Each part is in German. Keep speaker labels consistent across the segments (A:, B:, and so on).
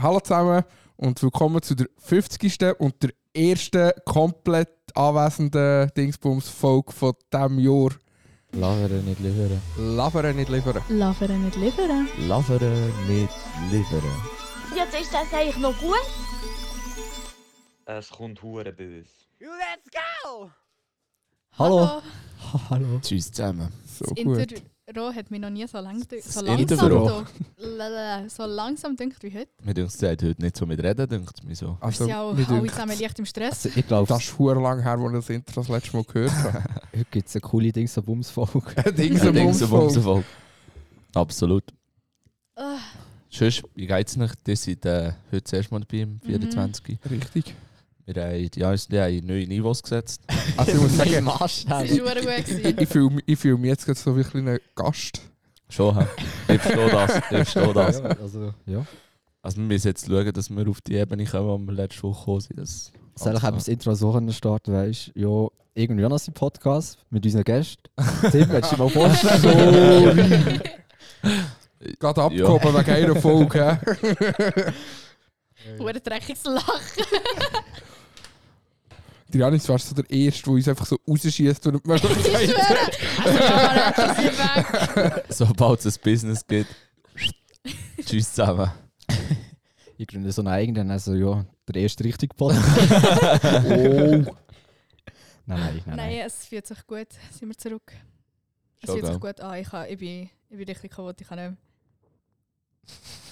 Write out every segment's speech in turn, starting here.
A: Hallo zusammen und willkommen zu der 50. und der ersten komplett anwesenden Dingsbums-Folge von diesem Jahr.
B: Laveren nicht liefern.
A: Laveren nicht liefern.
C: Laveren nicht liefern.
B: Laveren nicht liefern.
D: Jetzt ist das eigentlich noch gut.
E: Es kommt hure böse.
B: Hallo. Hallo. Tschüss zusammen.
A: So
C: Das
A: gut.
C: Intro hat mich noch nie so, lang, so langsam do- so langsam dünkt wie heute.
B: Mir denkt es heute nicht so mit Reden, denkt mir so.
C: Wir
A: Also,
C: sind ja auch
A: mir
C: alle zusammen leicht im Stress.
F: Also, ich glaube,
A: das ist hure lang her, als ich das Intro das letzte Mal gehört habe.
F: heute gibt es eine coole Dings so Bums-Folge.
A: Dings Umfang.
B: Bumsenfolge. Absolut.
C: Ah,
B: Sonst, wie geht's nicht? Ihr seid äh, heute das erste Mal dabei, im 24.
A: Richtig.
B: Wir haben haben neue Niveaus gesetzt.
A: Also ich muss sagen,
C: das war verdammt gut. gewesen.
A: ich fühle mich, ich fühl mich jetzt gerade so wie ein kleiner Gast.
B: Schon, hä? Ich verstehe das. Ich verstehe das.
F: Ja, also, ja.
B: Also wir müssen jetzt schauen, dass wir auf die Ebene kommen, wo wir letzte Woche gekommen sind. Das
F: Soll ich eben das Intro so können starten, weißt du? Ja, irgendwie noch ein Podcast mit unseren Gästen. Tim, willst du dich mal vorstellen?
A: Gerade abgehoben wegen einer Folge. hä?
C: Hure dreckiges Lachen.
A: Janis war so der Erste, der uns einfach so rausschießt und.
C: Also, man weg.
B: Sobald es ein Business gibt, tschüss zusammen.
F: Ich gründe so einen eigenen, also ja, der erste richtige Podcast.
A: Oh.
F: Nein, nein, nein.
C: Nein,
F: nein.
C: es fühlt sich gut. Sind wir zurück. Es
B: Schon,
C: fühlt sich gut an. Ich, kann, ich, bin, ich bin richtig kaputt. Ich kann nicht mehr.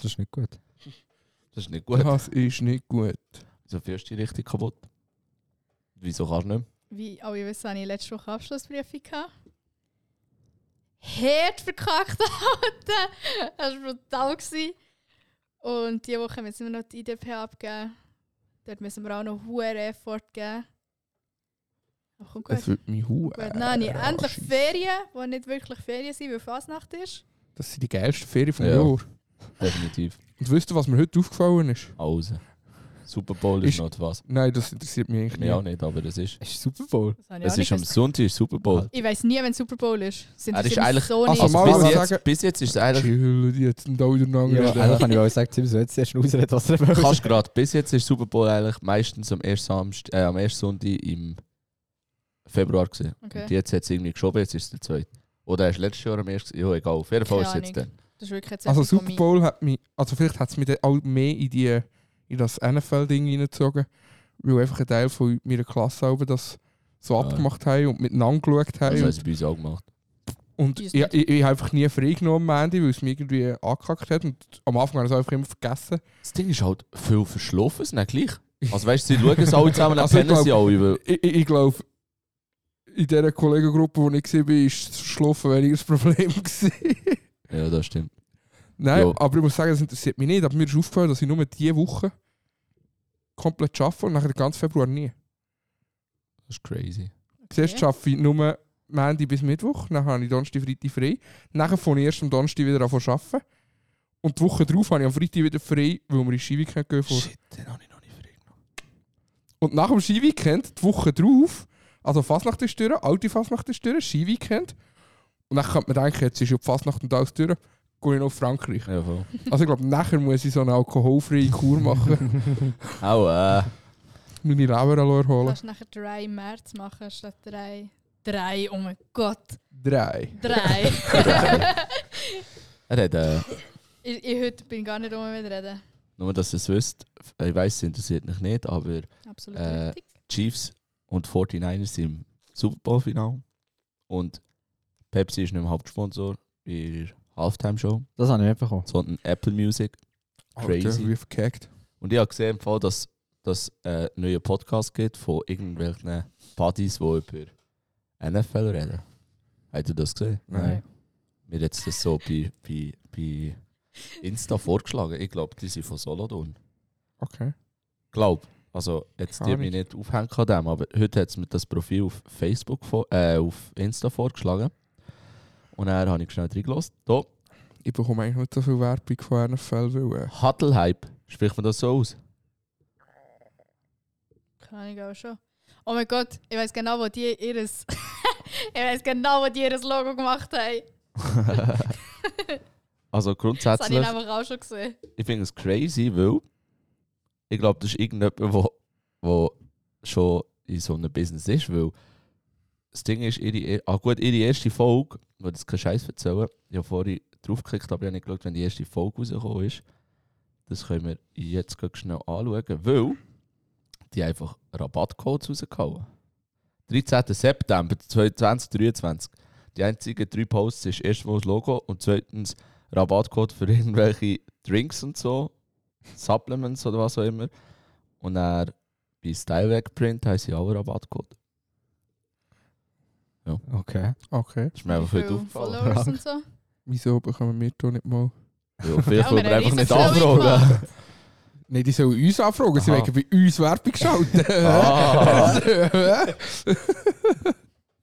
F: Das ist nicht gut.
B: Das ist nicht gut.
A: Das ist nicht gut.
B: Wieso fühlst du dich richtig kaputt? Wieso kannst du nicht?
C: Wie alle wissen, hatte ich letzte Woche Abschlussprüfung. gehabt. Hart verkackt, Alter! Das war brutal. gewesen. Und diese Woche müssen wir noch die IDP abgeben. Dort müssen wir auch noch hohen Effort geben. Aber kommt gut.
A: Es wird mich.
C: Dann habe ich endlich Ferien, die nicht wirklich Ferien sind, weil Fasnacht ist.
A: Das sind die geilsten Ferien vom
B: Ja.
A: Jahr.
B: Definitiv.
A: Und wisst ihr, was mir heute aufgefallen ist?
B: Alles. Super Bowl ist,
A: Ist-
B: noch was.
A: Nein, das interessiert mich eigentlich
B: Mir auch
A: nicht.
B: nicht, aber das ist.
F: Es ist Super Bowl.
B: Es ist
C: nicht
B: am. Sonntag ist Super Bowl.
C: Ich weiß nie, wenn Super Bowl ist. Das
B: Er ist eigentlich-
C: so
A: Also
C: nicht.
A: mal-
B: bis, jetzt,
A: sagen-
B: bis jetzt ist es eigentlich.
A: Chill, jetzt einen Dauer
F: Ja,
A: reden.
F: eigentlich kann ich auch sagen, so jetzt erst ausreden, was er will.
B: Kannst gerade. Bis jetzt ist Super Bowl eigentlich meistens am ersten, Samst äh, am ersten Sonntag im Februar gesehen.
C: Okay.
B: Und jetzt hat es irgendwie geschoben, jetzt ist es der zweite. Oder erst letztes Jahr am ersten. Ja, egal. Auf jeden Fall ist es jetzt dann.
C: Das ist wirklich jetzt
A: Also Super Bowl hat mich, also vielleicht hat es mich dann auch mehr in, die, in das NFL-Ding reingezogen, weil einfach ein Teil von meiner Klasse auch das so
B: Ja.
A: abgemacht haben und miteinander geschaut haben.
B: Das haben sie bei uns auch gemacht.
A: und ich, ich, ich habe einfach nie frei genommen am Ende, weil es mich irgendwie angekackt hat. Und am Anfang habe ich es einfach immer vergessen.
B: Das Ding ist halt viel verschlafen, es nicht gleich. Also weißt du, sie schauen es alle zusammen, dann
A: Also ich
B: pennen sie alle. Weil
A: Ich, ich, ich glaube, in dieser Kollegengruppe, wo ich war, war das Schlafen weniger das Problem.
B: ja, das stimmt.
A: Nein,
B: Ja.
A: aber ich muss sagen, das interessiert mich nicht. Aber mir ist aufgefallen, dass ich nur diese Woche komplett arbeite und nachher den ganzen Februar nie.
B: Das ist crazy.
A: Zuerst arbeite ich nur Montag bis Mittwoch, dann habe ich Donnerstag, Freitag frei. Nachher fange ich erst am Donnerstag wieder an arbeiten. Und die Woche darauf habe ich am Freitag wieder frei, weil wir in Skiweekend gehen. Vor.
B: Shit, den habe ich noch nicht frei genommen.
A: Und nach dem Skiweekend, die Woche drauf, also Fasnacht ist durch, alte Fasnacht ist durch, Skiweekend. Und dann könnte man denken, jetzt ist ja die Fasnacht und alles durch, gehe ich auf Frankreich.
B: Ja, voll.
A: Also ich glaube, nachher muss ich so eine alkoholfreie Kur machen,
B: Auch, äh.
A: meine Leber
C: Du
A: erholen.
C: kannst nachher drei im März machen statt drei. Drei, oh mein Gott.
A: Drei.
C: Drei.
B: Er hat, äh,
C: ich, ich heute bin gar nicht um mit reden.
B: nur dass ihr es wisst, ich weiß, es interessiert mich nicht, aber Äh. Chiefs und 49ers sind im Super Bowl-Final. Und Pepsi ist nicht mehr Hauptsponsor bei der Halftime-Show,
F: Das habe ich mitbekommen.
B: sondern Apple Music. Crazy.
A: Alter, wie verkackt.
B: Und ich habe gesehen, im Fall, dass dass es einen neuen Podcast gibt von irgendwelchen Buddies, die über NFL reden. Habt ihr das gesehen?
A: Nein.
B: Mir hat das so bei, bei, bei Insta vorgeschlagen. Ich glaube, die sind von Solodon.
A: Okay.
B: Glaub. Also, jetzt die
A: Keine
B: mich nicht aufhängen an dem, aber heute hat es mir das Profil auf Facebook, vor, äh, auf Insta vorgeschlagen. Und dann habe ich schnell reingelassen. Da,
A: Ich bekomme eigentlich nicht so viel Werbung von NFL, weil äh,
B: Huddle Hype. Spricht man das so aus?
C: Kann ich auch schon. Oh mein Gott, ich weiß genau, wo die ihres. ich weiß genau, wo die ihr Logo gemacht haben.
B: also
C: Das habe ich
B: grundsätzlich,
C: nämlich auch schon gesehen.
B: ich finde es crazy, weil ich glaube, das ist irgendjemand, wo, wo schon in so einem Business ist, weil das Ding ist, ihre, ah gut, ihre erste Folge, wo das kein Scheiß erzählen, ich habe vorhin draufgeklickt, aber ich habe nicht geschaut, wenn die erste Folge rausgekommen ist. Das können wir jetzt schnell anschauen, weil die einfach Rabattcodes rausgehauen. 13. September 2023. Die einzigen drei Posts ist erstens das Logo und zweitens Rabattcode für irgendwelche Drinks und so, Supplements oder was auch immer. Und dann bei Stylewag Print haben sie auch einen Rabattcode.
F: Okay.
A: Okay.
B: Das ist mir einfach heute aufgefallen.
C: Followers und so.
A: Wieso bekommen wir da nicht mal?
B: Ja, vielleicht
C: Ja,
B: will
C: wir
B: einfach nicht anfragen.
A: Nein, die sollen uns anfragen, sie wollen bei uns Werbung schalten.
B: Ah.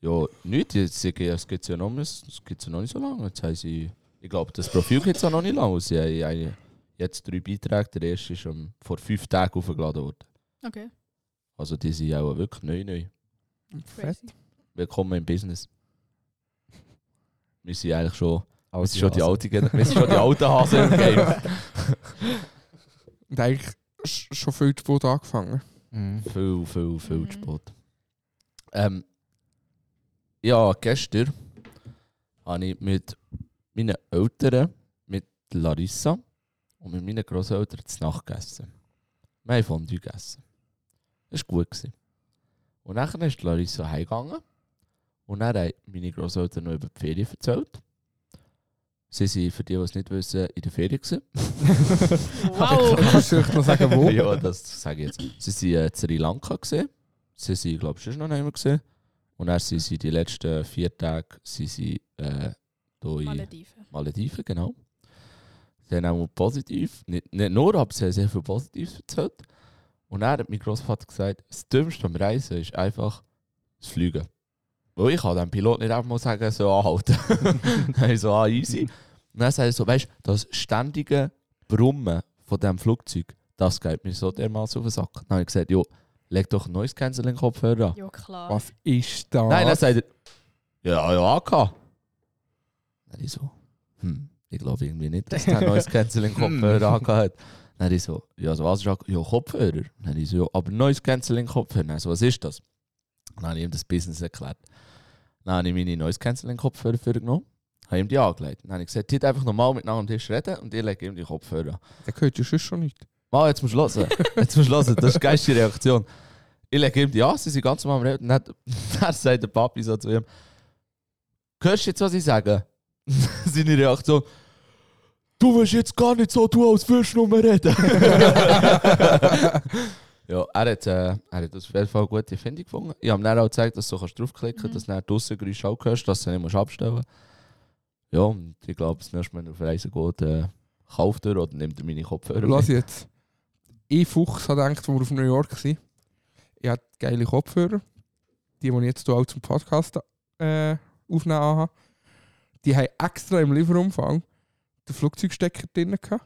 B: Ja, nicht. Jetzt, sie- es gibt ja noch, es ja noch nicht so lange. Jetzt haben sie, ich glaube, das Profil gibt es ja noch nicht lange. Sie haben eine- jetzt drei Beiträge. Der erste ist um, vor fünf Tagen aufgeladen worden.
C: Okay.
B: Also die sind auch wirklich neu, neu.
A: Fett.
B: Willkommen im Business. Wir sind eigentlich schon, wir
F: Also,
B: sind schon die alte wir sind schon die alten Hasen im Game.
A: Und eigentlich sch- schon viel zu spät angefangen.
F: Mhm.
B: viel, viel, viel
C: Mhm.
B: zu spät. Ähm, ja, gestern habe ich mit meinen Eltern, mit Larissa und mit meinen Großeltern zu Nacht gegessen. Wir haben Fondue gegessen. Das war gut. Gewesen. Und dann ist Larissa heimgegangen und dann haben meine Großeltern noch über die Ferien erzählt. Sie waren, für die, die es nicht wissen, in der Ferien.
C: Wow.
A: Kannst du noch sagen, wo?
B: ja, das sage ich jetzt. Sie waren in Sri Lanka. Gewesen. Sie sind, glaube ich, schon noch nicht mehr. Gewesen. Und dann sind sie die letzten vier Tage sind sie, äh, hier in
C: Malediven.
B: Malediven, genau. Sie haben auch positiv, nicht, nicht nur, aber sie haben sehr viel Positives erzählt. Und dann hat mein Großvater gesagt, das Dümmste beim Reisen ist einfach das Fliegen. Weil ich kann dem Pilot nicht einfach mal sagen, so anhalten. dann ich so, ah, easy. Und dann sagt er so, weißt du, das ständige Brummen von diesem Flugzeug, das geht mir so dermaßen auf den Sack. Dann habe ich gesagt, jo, leg doch ein neues Canceling-Kopfhörer an.
C: Ja, klar.
A: Was ist da?
B: Nein, dann sagt er, ja, ja, AK. Dann ich so, hm, ich glaube irgendwie nicht, dass der ein neues Canceling-Kopfhörer angehört hat. Dann ich so, ja, also was ist AK? Ja, Kopfhörer. Dann ich so, ja, aber neues Canceling-Kopfhörer. Dann so, was ist das? Dann habe ich ihm das Business erklärt. Dann habe ich meine neues Canceling-Kopfhörer vorgenommen, habe ihm die angelegt. Dann habe ich gesagt, heute einfach normal miteinander am Tisch reden und ich lege ihm die Kopfhörer an.
A: Der gehört ja schon nicht.
B: Mal, jetzt musst du hören. Jetzt musst du hören. Das ist die geilste Reaktion. Ich lege ihm die an, sie sind ganz normal am Reden. Dann, dann sagt der Papi so zu ihm, hörst du jetzt, was ich sage? Seine Reaktion, du willst jetzt gar nicht so tun, als würdest du nur reden. Ja, er hat, äh, er hat auf jeden Fall eine gute Findung gefunden. Ich habe ihm dann auch gezeigt, dass du so draufklicken kannst,
C: Mhm.
B: dass du dann draussen Geräusche auch hörst, dass du nicht musst abstellen musst. Ja, und ich glaube, das nächste Mal, wenn auf Reisen geht, äh, kauft er oder nimmt er meine Kopfhörer
A: Lass
B: mit.
A: jetzt. Ich Fuchs hat gedacht, als wir auf New York waren, ich hatte geile Kopfhörer. Die, die ich jetzt auch zum Podcast äh, aufnehmen habe. Die haben extra im Lieferumfang den Flugzeugstecker drin gehabt.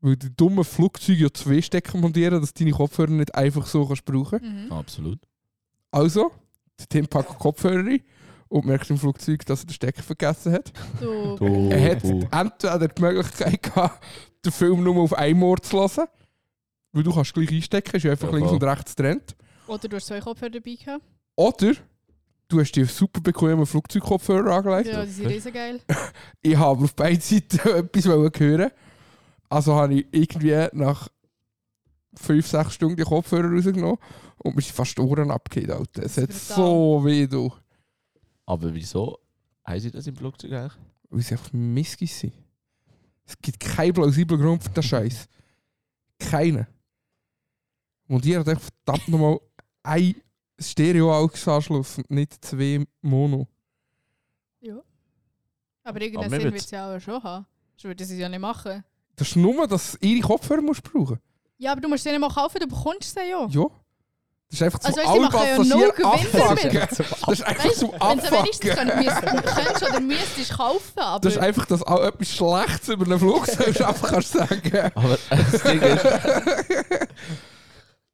A: Weil die dummen Flugzeuge ja zwei Stecker montieren, dass du deine Kopfhörer nicht einfach so kannst brauchen
C: Mhm.
B: Absolut.
A: Also, der Tim packt Kopfhörer rein und merkt im Flugzeug, dass er den Stecker vergessen hat.
C: Du.
B: Du,
A: Er hat entweder die Möglichkeit gehabt, den Film nur auf einem Ohr zu hören, weil du kannst gleich einstecken, ist ja einfach
B: Ja,
A: links und rechts getrennt.
C: Oder du hast zwei Kopfhörer dabei gehabt.
A: Oder du hast dir super bequemen Flugzeugkopfhörer angelegt.
C: Ja, die sind riesen geil.
A: Ich habe auf beiden Seiten etwas wollen hören. Also habe ich irgendwie nach 5, 6 Stunden die Kopfhörer rausgenommen und mir sind fast die Ohren. Alter. Es hat so weh, du.
B: Aber wieso haben sie das im Flugzeug eigentlich?
A: Weil sie einfach Missgis sind. Es gibt keinen plausiblen Grund für den Scheiß. Keinen. Und ihr habt einfach verdammt nochmal ein Stereo-Anschluss und nicht zwei Mono.
C: Ja. Aber irgendeinen Sinn wird es ja auch schon haben. Sonst würde sie es ja nicht machen.
A: Das ist nur, dass du ihre Kopfhörer musst brauchen
C: Ja, aber du musst sie nicht mal kaufen, du bekommst sie ja.
A: Ja. Das ist einfach
C: Also sie
A: alle
C: machen ja
A: abfucken. Das ist einfach
C: wenn wenigstens
A: Abfucken.
C: müsst- könntest oder müsstest kaufen, aber...
A: Das ist einfach, dass auch etwas Schlechtes über eine Fluggesellschaft kannst sagen.
B: Aber das Ding ist,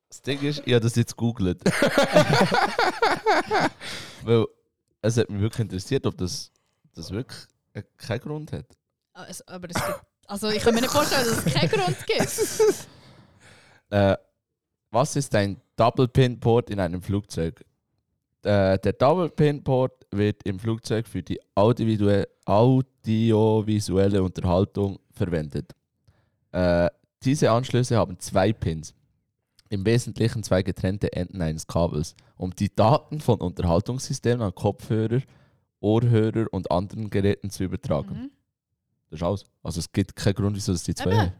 B: das Ding ist, ich habe das jetzt gegoogelt. Weil es hat mich wirklich interessiert, ob das, das wirklich keinen Grund hat.
C: Also, aber es gibt, also ich kann mir nicht vorstellen, dass es keinen Grund gibt.
B: Äh, was ist ein Double Pin Port in einem Flugzeug? Äh, der Double Pin Port wird im Flugzeug für die audiovisuelle, audiovisuelle Unterhaltung verwendet. Äh, diese Anschlüsse haben zwei Pins, im Wesentlichen zwei getrennte Enden eines Kabels, um die Daten von Unterhaltungssystemen an Kopfhörer, Ohrhörer und anderen Geräten zu übertragen.
C: Mhm.
B: Das ist alles. Also es gibt keinen Grund, wieso es die zwei
C: Eben.
B: haben.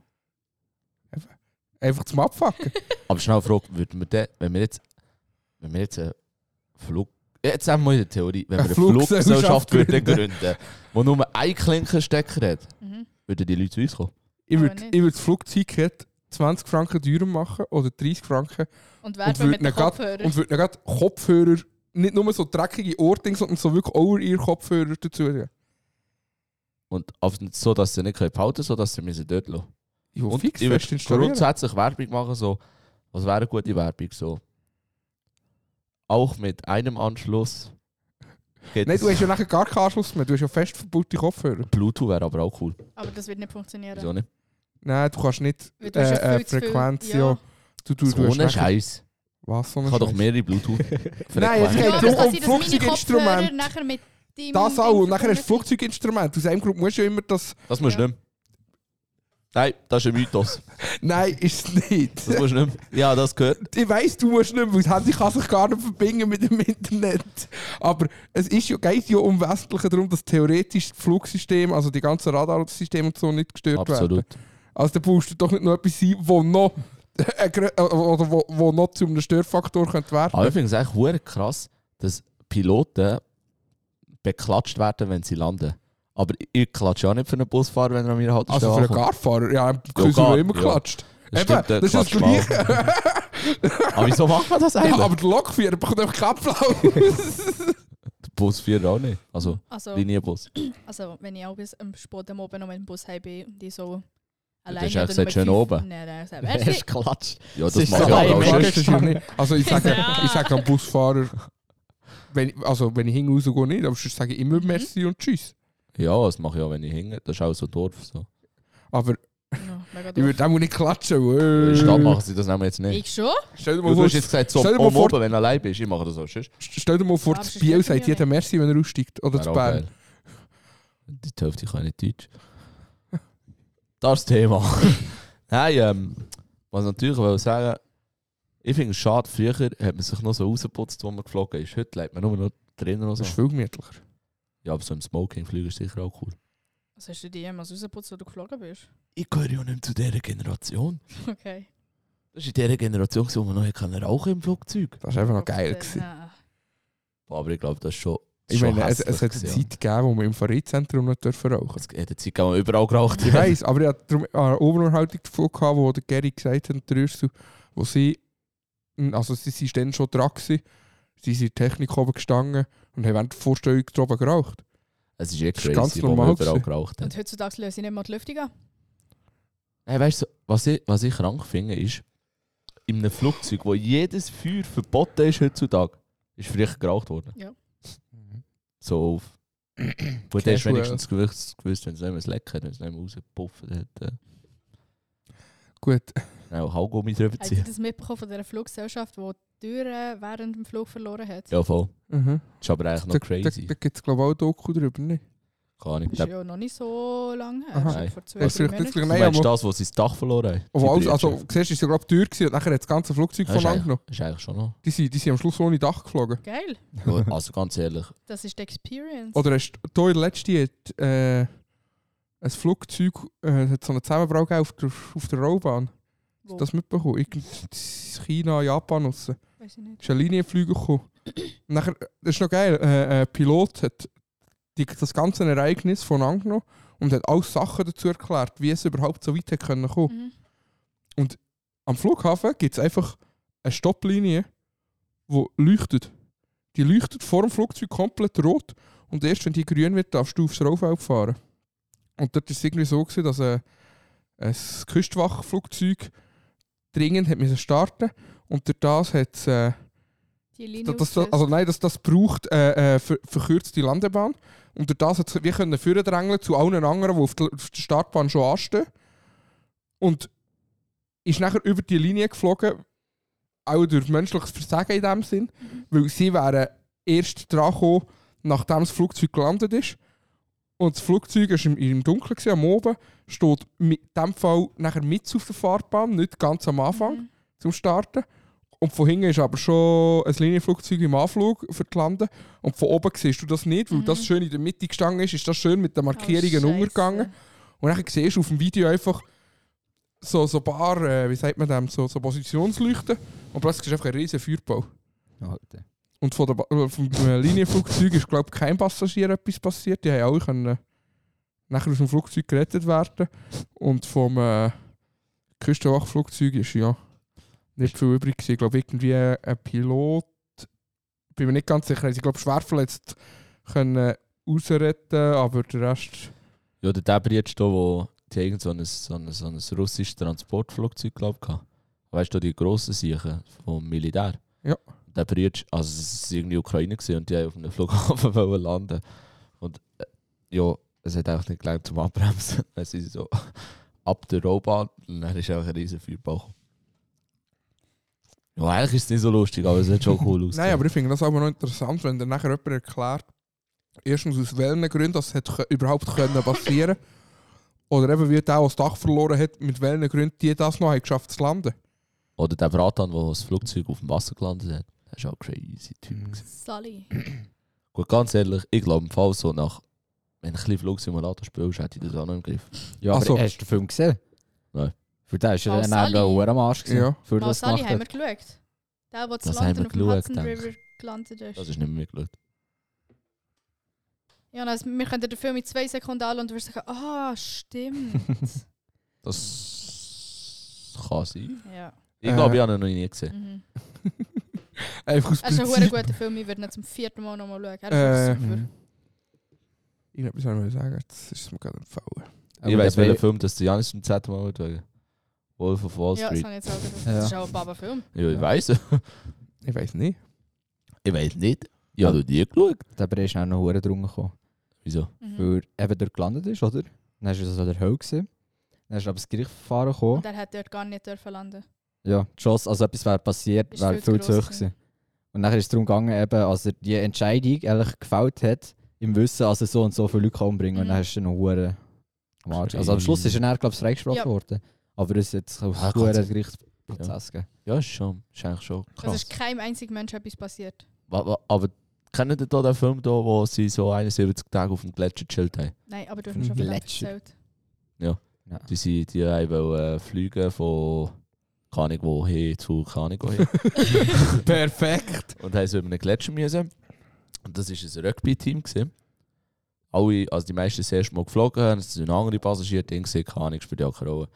A: Einfach zum Abfacken.
B: Aber schnell eine Frage, würden wir den, wenn wir jetzt, wenn wir jetzt einen Flug, jetzt haben wir in der Theorie, wenn wir
A: Eine
B: eine Fluggesellschaft
A: Fluggesellschaft
B: würden
A: gründen.
B: gründen, wo nur ein Klinkenstecker hat,
C: Mhm.
B: würden die Leute zu uns kommen.
A: Ich würde würd das Flugticket 20 Franken teurer machen oder 30 Franken
C: Und
A: würd
C: mit den Kopfhörern.
A: und würde dann gerade Kopfhörer, nicht nur so dreckige Ohrdinge, sondern so wirklich over ihr Kopfhörer dazu geben.
B: Und auf, so, dass sie nicht können behalten können, so dass sie müssen dort lassen
A: Ja,
B: Und
A: fix
B: ich
A: fest
B: grundsätzlich Werbung machen, so, was wäre eine gute Werbung? So, auch mit einem Anschluss.
A: Nein, du hast ja nachher gar keinen Anschluss mehr. Du hast ja fest verbaute Kopfhörer.
B: Bluetooth wäre aber auch cool.
C: Aber das wird nicht funktionieren.
B: Wieso nicht?
A: Nein, du kannst nicht
C: du
A: äh, äh,
C: zu viel-
A: Frequenz,
C: ja.
A: ja. Du, du,
B: so
A: du
B: Scheiß.
A: Was, so
B: Ich habe doch mehrere bluetooth
A: Nein, es geht
C: Ja, kann
A: um.
C: Kopfhörer nachher mit deinem
A: Das auch. Und nachher hast du Flugzeuginstrument. Aus einem Grund musst du ja immer das...
B: Das musst du
C: Ja.
B: nicht mehr. Nein, das ist ein Mythos.
A: Nein, ist es nicht.
B: Das musst du nicht mehr. Ja, das gehört.
A: Ich weiss, du musst nicht mehr, weil das Handy kann sich gar nicht verbinden mit dem Internet. Aber es ist ja, geht ja um Wesentliche darum, dass theoretisch das Flugsystem, also die ganzen Radarsysteme und so nicht gestört werden.
B: Absolut.
A: Also da brauchst du doch nicht noch etwas sein, wo noch, äh, äh, oder wo, wo noch zu einem Störfaktor könnte werden.
B: Aber ich finde es echt hure krass, dass Piloten beklatscht werden, wenn sie landen. Aber ich klatsche auch nicht für einen Busfahrer, wenn er an meiner Haltestelle
A: Also für einen. Garfahrer, ja,
B: Ja,
A: ja immer
B: ja.
A: klatscht.
B: Das
A: Eben,
B: stimmt,
A: das ist das. Gleiche.
B: Aber wieso macht man das eigentlich?
A: Ja, aber der Lokführer bekommt einfach keinen Applaus.
B: Der Busfahrer auch nicht. Also
C: Also,
B: Linienbus.
C: also, wenn ich auch bis am Sport am Oben noch mit dem Bus heim bin und die so
B: hast
C: alleine
B: du
C: oder
B: gesagt, schön oben.
C: Nein, nein, sag,
F: Er
C: merci.
F: ist klatscht.
B: Ja, das
F: ist
B: macht ja auch
A: das ja. Also ich sage,
C: Ja.
A: ich sage am Busfahrer, wenn, ich- also wenn ich hinten rausgehe nicht, aber sonst sage ich immer
C: Mhm.
A: Merci und Tschüss.
B: Ja, das mache ich auch, wenn ich hinge. Das ist auch so Dorf. So.
A: Aber
C: Ja, mega
A: ich
C: doof.
A: würde auch nicht klatschen.
B: In der Stadt machen sie das nämlich jetzt nicht.
C: Ich schon?
A: Stell dir
B: Du
A: mal vor,
B: hast jetzt gesagt, so
A: stell dir mal
B: oben,
A: vor-
B: oben, wenn du allein bist. Ich mache das auch sonst.
A: stell dir mal vor, das
C: das
A: Biel sagt
C: mich
A: jeder. Merci, wenn er aussteigt. Oder
B: Wäre
A: zu
B: auch
A: Bern.
B: geil. Die Hälfte kann nicht Deutsch. Das Thema. Nein, ähm, was ich natürlich will sagen, ich finde es schade, früher hat man sich noch so rausgeputzt, wo man geflogen ist. Heute lebt man nur noch drinnen so.
A: Das ist viel gemütlicher.
B: Ja, aber so im Smoking fliegen ist sicher auch cool.
C: Was hast du dir jemals rausgeputzt, wo du geflogen bist?
B: Ich gehöre ja nicht zu dieser Generation.
C: Okay.
B: Das ist in dieser Generation, wo man noch nicht rauchen im Flugzeug.
A: Das war einfach noch geil. Gewesen.
C: nein.
B: Aber ich glaube, das ist schon.
A: Ich
B: schon
A: meine, es, es hat eine Zeit gegeben, wo wir im Fahrradzentrum nicht dürfen rauchen
B: Es hat eine Zeit gegeben, wo man überall geraucht
A: Ich weiss, aber ich hatte eine Oberunterhaltung davon, gehabt, wo der Gary gesagt hat, wo sie, also sie sind dann schon dran gewesen, sie sind in der Technik oben gestanden und haben während der Vorstellung droben geraucht.
B: Es ist
A: ist
B: crazy,
A: ganz
B: wo man
A: normal
B: überall
A: gewesen.
B: geraucht hat.
C: Und heutzutage löse ich nicht mal die Lüftung an.
B: Hey, weißt du, was ich, was ich krank finde, ist, in einem Flugzeug, wo jedes Feuer verboten ist heutzutage, ist früher geraucht worden.
C: Ja.
B: So auf. Gut, der hast
A: Casual.
B: wenigstens gewusst, gewusst wenn es nicht mehr lecker wenn es nicht mehr rausgepufft hat. Äh,
A: Gut,
B: auch Haugummi drüber
C: Habt ihr
B: ziehen.
C: das mitbekommen von dieser Fluggesellschaft, die die Türen während dem Flug verloren hat?
B: Ja, voll.
A: mhm.
B: Das ist aber eigentlich
A: da,
B: noch
A: da,
B: crazy.
A: da gibt es glaube ich auch ein Doku drüber, nicht?
B: Keine Ahnung.
C: Das
B: Der-
C: ist ja noch nicht so lange her.
A: Aha.
C: Das. Vor zwei,
A: Das
C: drei Monaten.
B: Du
A: Nein,
B: meinst
A: aber-
B: das, wo sie das Dach verloren haben? Die
A: also,
B: Brüder.
A: siehst du, ist ja glaube ich teuer gewesen und nachher hat das ganze Flugzeug
B: Das ist
A: voneinander
B: eigentlich,
A: genommen.
B: ist eigentlich schon noch.
A: Die sind, die sind am Schluss ohne Dach geflogen.
C: Geil.
B: Ja, also ganz ehrlich,
C: Das ist die Experience.
A: Oder hast du in der letzten äh, ein Flugzeug, äh, hat so einen Zusammenbruch gegeben auf der, auf der Rollbahn.
C: Wo?
A: Das mitbekommen. Irgend China, Japan raus.
C: Weiß ich nicht.
A: ist ein Linienflüger gekommen. Und nachher, das ist noch geil, äh, ein Pilot hat die, das ganze Ereignis von angenommen und hat alle Sachen dazu erklärt, wie es überhaupt so weit können kommen.
C: Mhm.
A: Am Flughafen gibt es einfach eine Stopplinie, die leuchtet. Die leuchtet vor dem Flugzeug komplett rot und erst wenn die grün wird, darfst du aufs Rollfeld fahren. Und dort war es irgendwie so, gewesen, dass äh, ein Küstenwachflugzeug dringend hat müssen starten und durch das hat es äh,
C: Die Linie
A: das, das, also nein, das, das braucht äh, äh, ver, verkürzte Landebahn. Und durch das hat wir können drängeln zu allen anderen, die auf der, auf der Startbahn schon anstehen. Und ist nachher über die Linie geflogen, auch durch menschliches Versagen in dem Sinn, weil sie wären erst dran gekommen, nachdem das Flugzeug gelandet ist. Und das Flugzeug war im, im Dunkeln, gewesen, am Oben, steht in dem Fall nachher mit auf der Fahrbahn, nicht ganz am Anfang
C: Mhm.
A: zum Starten. Und von hinten ist aber schon ein Linienflugzeug im Anflug für die Landen. Und von oben siehst du das nicht, weil
C: Mhm.
A: das schön in der Mitte gestanden ist, ist das schön mit den
C: Oh,
A: Markierungen
C: Scheisse.
A: untergegangen. Und dann siehst du auf dem Video einfach so, so ein paar, äh, wie sagt man dem, so, so Positionsleuchten. Und plötzlich ist einfach ein riesen Feuerbau.
F: Alter.
A: Und von der äh, vom äh, Linienflugzeug ist, glaube ich, kein Passagier etwas passiert. Die haben alle können nachher aus dem Flugzeug gerettet werden. Und vom äh, Küstenwachflugzeug ist ja nicht viel übrig gewesen. Ich glaube, irgendwie ein Pilot, bin mir nicht ganz sicher, ich glaube, schwer verletzt können rausretten, aber der Rest...
B: Ja, der Debris jetzt da, wo die irgend so ein, so ein, so ein russisches Transportflugzeug, glaube ich, hatte. Weißt du, die grossen Sachen vom Militär?
A: Ja.
B: Der Brütsch, also es war irgendwie Ukraine gewesen und die haben auf einem Flughafen wollen landen. Und äh, ja, es hat einfach nicht gelangt zum Abbremsen. Dann sind sie so ab der Rohbahn und dann ist auch ein riesen gekommen. Ja, eigentlich ist es nicht so lustig, aber es sieht schon cool aus.
A: Nein, aber ich finde das aber noch interessant, wenn dir nachher jemand erklärt, erstens aus welchen Gründen das hat überhaupt können passieren Oder eben wie der, der das Dach verloren hat, mit welchen Gründen die das noch haben geschafft zu landen.
B: Oder der Bratan, der das Flugzeug auf dem Wasser gelandet hat. Das ist auch ein crazy Typ.
F: Mhm.
C: Sally.
B: Gut, ganz ehrlich, ich glaube im Fall so nach, wenn du ein bisschen Flugsimulator spielst, hätte ich das auch noch im Griff.
F: Ja, aber
A: so.
F: hast du den Film gesehen?
B: Nein.
F: Für den ist er
C: Mal
F: dann auch am Arsch gewesen.
A: Ja.
F: Für das gemacht
C: haben wir geschaut. Der, der zu London auf dem
B: geschaut,
C: Hudson River gelandet ist.
B: Das ist nicht mehr mitgeschaut.
C: Ja, also wir können den Film in zwei Sekunden anschauen und du wirst sagen, ah, stimmt.
B: Das kann sein.
C: ja.
B: Ich
A: Äh.
B: glaube, ich habe ihn noch nie gesehen.
C: Mhm.
A: Einfach aus
C: Es ist ein
A: Prinzip.
C: guter Film, ich würde ihn zum vierten Mal nochmal schauen. Er
A: Äh,
C: ist wirklich super.
A: Irgendetwas soll ich sagen, das ist mir gerade empfohlen.
F: Aber
B: ich weiß, welchen
F: Be-
B: Film das der Janis zum zweiten Mal schauen. Wolf of Wall
C: Ja, das
B: Street.
C: habe ich jetzt auch gedacht.
F: Ja.
C: Das ist auch ein Baba-Film.
B: Ja, ich
F: Ja.
B: weiß.
A: Ich weiß nicht.
B: ich weiß nicht. Ich habe noch nie geschaut.
F: Der Bär ist auch noch hure drunter gekommen.
B: Wieso?
C: Mhm.
F: Weil er eben dort gelandet ist, oder? Dann ist er so der Höhe gewesen. Dann ist er aber das Gericht gefahren gekommen.
C: Und er hat dort gar nicht dürfen landen.
F: Ja, Chance, also etwas wäre passiert, wäre
C: viel zu
F: viel zu hoch gewesen. Und dann ist es darum gegangen, eben, als er die Entscheidung ehrlich gefällt hat, im Wissen, dass er so und so viele Leute kann umbringen kann. Und
C: Mhm.
F: dann ist er noch hure am Arsch. Also am Schluss ist er dann, glaube ich, freigesprochen
C: Ja.
F: worden. Aber es ist jetzt auf
B: Ah,
F: hure
B: kann's-
F: Gerichtsprozess gegeben.
B: Ja, ist schon. Ist eigentlich schon
C: Es
B: krass.
C: ist keinem einzigen Mensch etwas passiert.
B: Aber kennt ihr da den Film, da, wo sie so 71 Tage auf dem Gletscher gechillt haben?
C: Nein, aber du hast
F: Ein
C: schon viel
F: Gletscher.
C: erzählt.
F: Ja.
B: Die, sind, die haben wollen, äh, fliegen von keine Ahnung wohin zu keine Ahnung wohin.
A: Perfekt.
B: und haben so über einen Gletscher müssen. Und das war ein Rugby-Team. Alle, also die meisten sind erst mal geflogen, es sind andere Passagiere, die gesehen, keine Ahnung, spielt ja auch keine Rolle.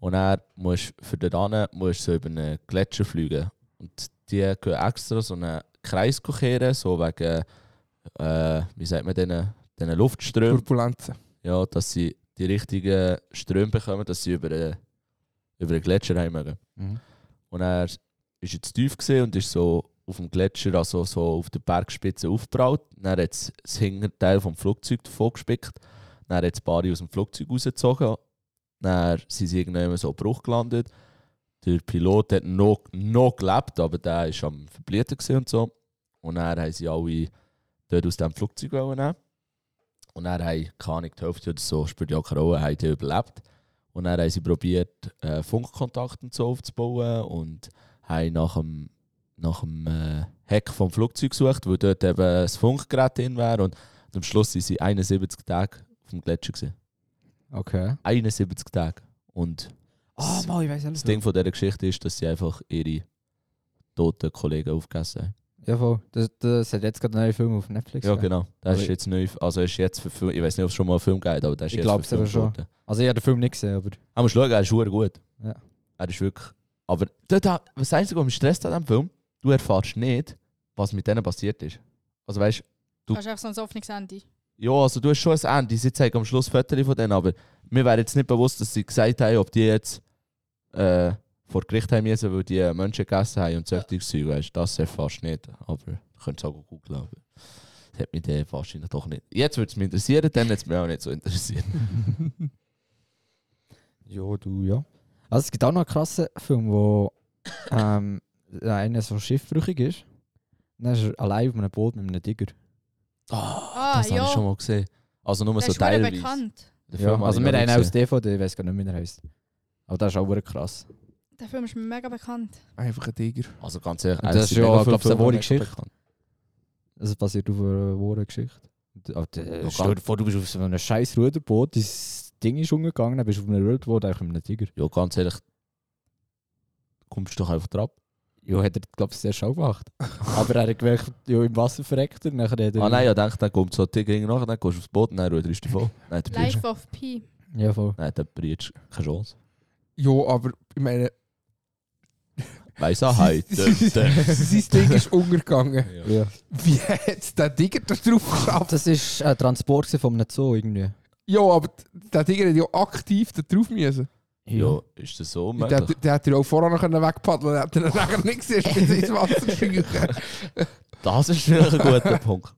B: Und er musst für den Dann musst so über einen Gletscher fliegen. Und die gehen extra so einen Kreis kehren, so wegen, äh, wie sagt man, diesen, diesen Luftströmen.
A: Turbulenzen.
B: Ja, dass sie die richtigen Ströme bekommen, dass sie über einen, über einen Gletscher heim mögen.
F: Mhm.
B: Und er ist jetzt tief und ist so auf dem Gletscher, also so auf der Bergspitze aufgebraut. Dann hat es das Hinterteil vom Flugzeug davon gespickt. Dann hat es ein paar aus dem Flugzeug rausgezogen. Dann sind sie irgendwann so Bruch gelandet. Der Pilot hat noch, noch gelebt, aber der war am gewesen und so. Und dann haben sie alle dort aus dem Flugzeug nehmen. Und dann haben, keine Ahnung, die Hälfte oder so, spielt ja keine Rolle, haben die überlebt. Und dann haben sie probiert, äh, Funkkontakt und so aufzubauen und haben nach dem, nach dem äh, Heck vom Flugzeug gesucht, wo dort eben das Funkgerät drin wäre. Und am Schluss waren sie 71 Tage auf dem Gletscher. Gewesen.
F: Okay.
B: 71 Tage. Und
F: ich weiß
B: das Ding von dieser Geschichte ist, dass sie einfach ihre toten Kollegen aufgegessen haben.
F: Ja, voll. Das, das hat jetzt gerade einen neuen Film auf Netflix.
B: Ja, genau. Das ist
F: Aber-
B: jetzt neu. Also ist jetzt für Film, ich weiß nicht, ob es schon mal einen Film gibt, aber das ist
F: Ich
B: jetzt
F: glaub's aber
B: verfilmt
F: schon. Also ich habe den Film nicht gesehen, aber...
B: Aber musst schauen, er ist verdammt gut.
F: Ja.
B: Er ist wirklich. Aber dort, was Einzige, was mich stresst an diesem Film, du erfährst nicht, was mit denen passiert ist. Also weißt Du-
C: Du hast einfach so ein offenes Ende.
B: ja, also du hast schon ein Ende. Sie zeigen am Schluss Fotos von denen, aber mir wäre jetzt nicht bewusst, dass sie gesagt haben, ob die jetzt äh, vor Gericht haben müssen, weil die Menschen gegessen haben und solche Zeug, weißt das erfährst du nicht. Aber du könntest auch googeln, aber das hat mich dann wahrscheinlich doch nicht. Jetzt würde es mich interessieren, dann hat es mich auch nicht so interessiert.
F: Ja, du, ja. Also es gibt auch noch einen krassen Film, wo ähm, einer so schiffbrüchig ist. Und dann ist er allein auf einem Boot mit einem Tiger.
C: Ah,
B: das habe
C: ja.
B: ich schon mal gesehen. Also nur
C: Der
B: so teilweise.
C: bekannt.
F: Ja,
B: Film habe
F: also
B: ich
F: wir haben aus
B: gesehen.
F: DVD, ich weiß gar nicht, wie er heisst. Aber das ist auch krass.
C: Der Film ist mega bekannt.
A: Einfach ein Tiger.
B: Also ganz ehrlich, es
F: das
B: sind
F: ist ja,
B: mega
F: glaub ich, eine wahre Geschichte. Das basiert auf einer wahren Geschichte. Oh, der- stell dir vor, du bist auf so einem scheiß Ruderboot, das Ding ist umgegangen, dann bist du auf einem Ruderboot, eigentlich mit einem Tiger.
B: Ja, ganz ehrlich, kommst du doch einfach drauf.
F: Ja, hat er, glaube ich, sehr schau gemacht. Aber er hat gemerkt, ja, im Wasser verreckt er, nachher hat er...
B: Ah nein, ich dachte, dann kommt so ein Tiger nach, dann gehst du aufs Boot und dann ruderst du voll. Nein.
C: Life of Pi.
F: Ja, voll.
B: Nein, der Bridge, keine Chance.
A: Ja, aber ich meine,
B: Weiss heute.
A: sein Ding ist untergegangen.
F: Ja.
A: Wie hat der Tiger da drauf geschafft?
F: Das war ein Transport von einem Zoo irgendwie.
A: Ja, aber der Tiger hat ja aktiv da drauf müssen.
B: Ja, ist das so
A: Der,
B: möglich?
A: der hätte ja auch vorher noch wegpaddeln können, hätte er nachher nicht gesehen, bis ins Wasser scheuchen.
B: Das ist vielleicht ein guter Punkt.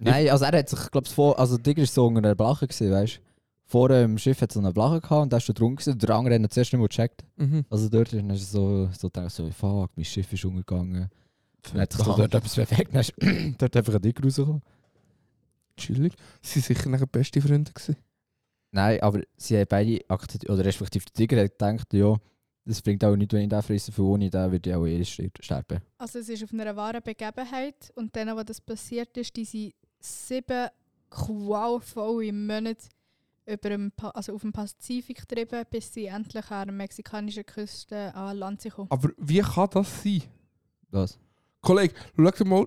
F: Nein, also er hat sich, glaube ich, vor... Also der Tiger war so unter einer Blache, weißt du. Vor dem Schiff hat es so eine Blache gehabt und da ist er drunter gewesen. Der andere hat ihn zuerst nicht mehr gecheckt.
A: Mhm.
F: Also dort ist er so, so gedacht, so, fuck, mein Schiff ist umgegangen. Dann hat sich so dort etwas perfekt, dann ist dort einfach ein Tiger rausgekommen.
A: Chillig. Sie waren sicher nachher beste Freunde. Gewesen.
F: Nein, aber sie haben beide akzeptiert, oder respektive der Tiger hat gedacht, ja, das bringt auch nicht, wenn ich den frisse, für ohne den würde ich auch eh sterben.
C: Also es ist auf einer wahren Begebenheit und dann, wo das passiert ist, die sind sieben qualvolle Monate über also auf dem Pazifik getrieben, bis sie endlich an der mexikanischen Küste an Land sind gekommen.
A: Aber wie kann das sein?
F: Was?
A: Kollege, schau dir mal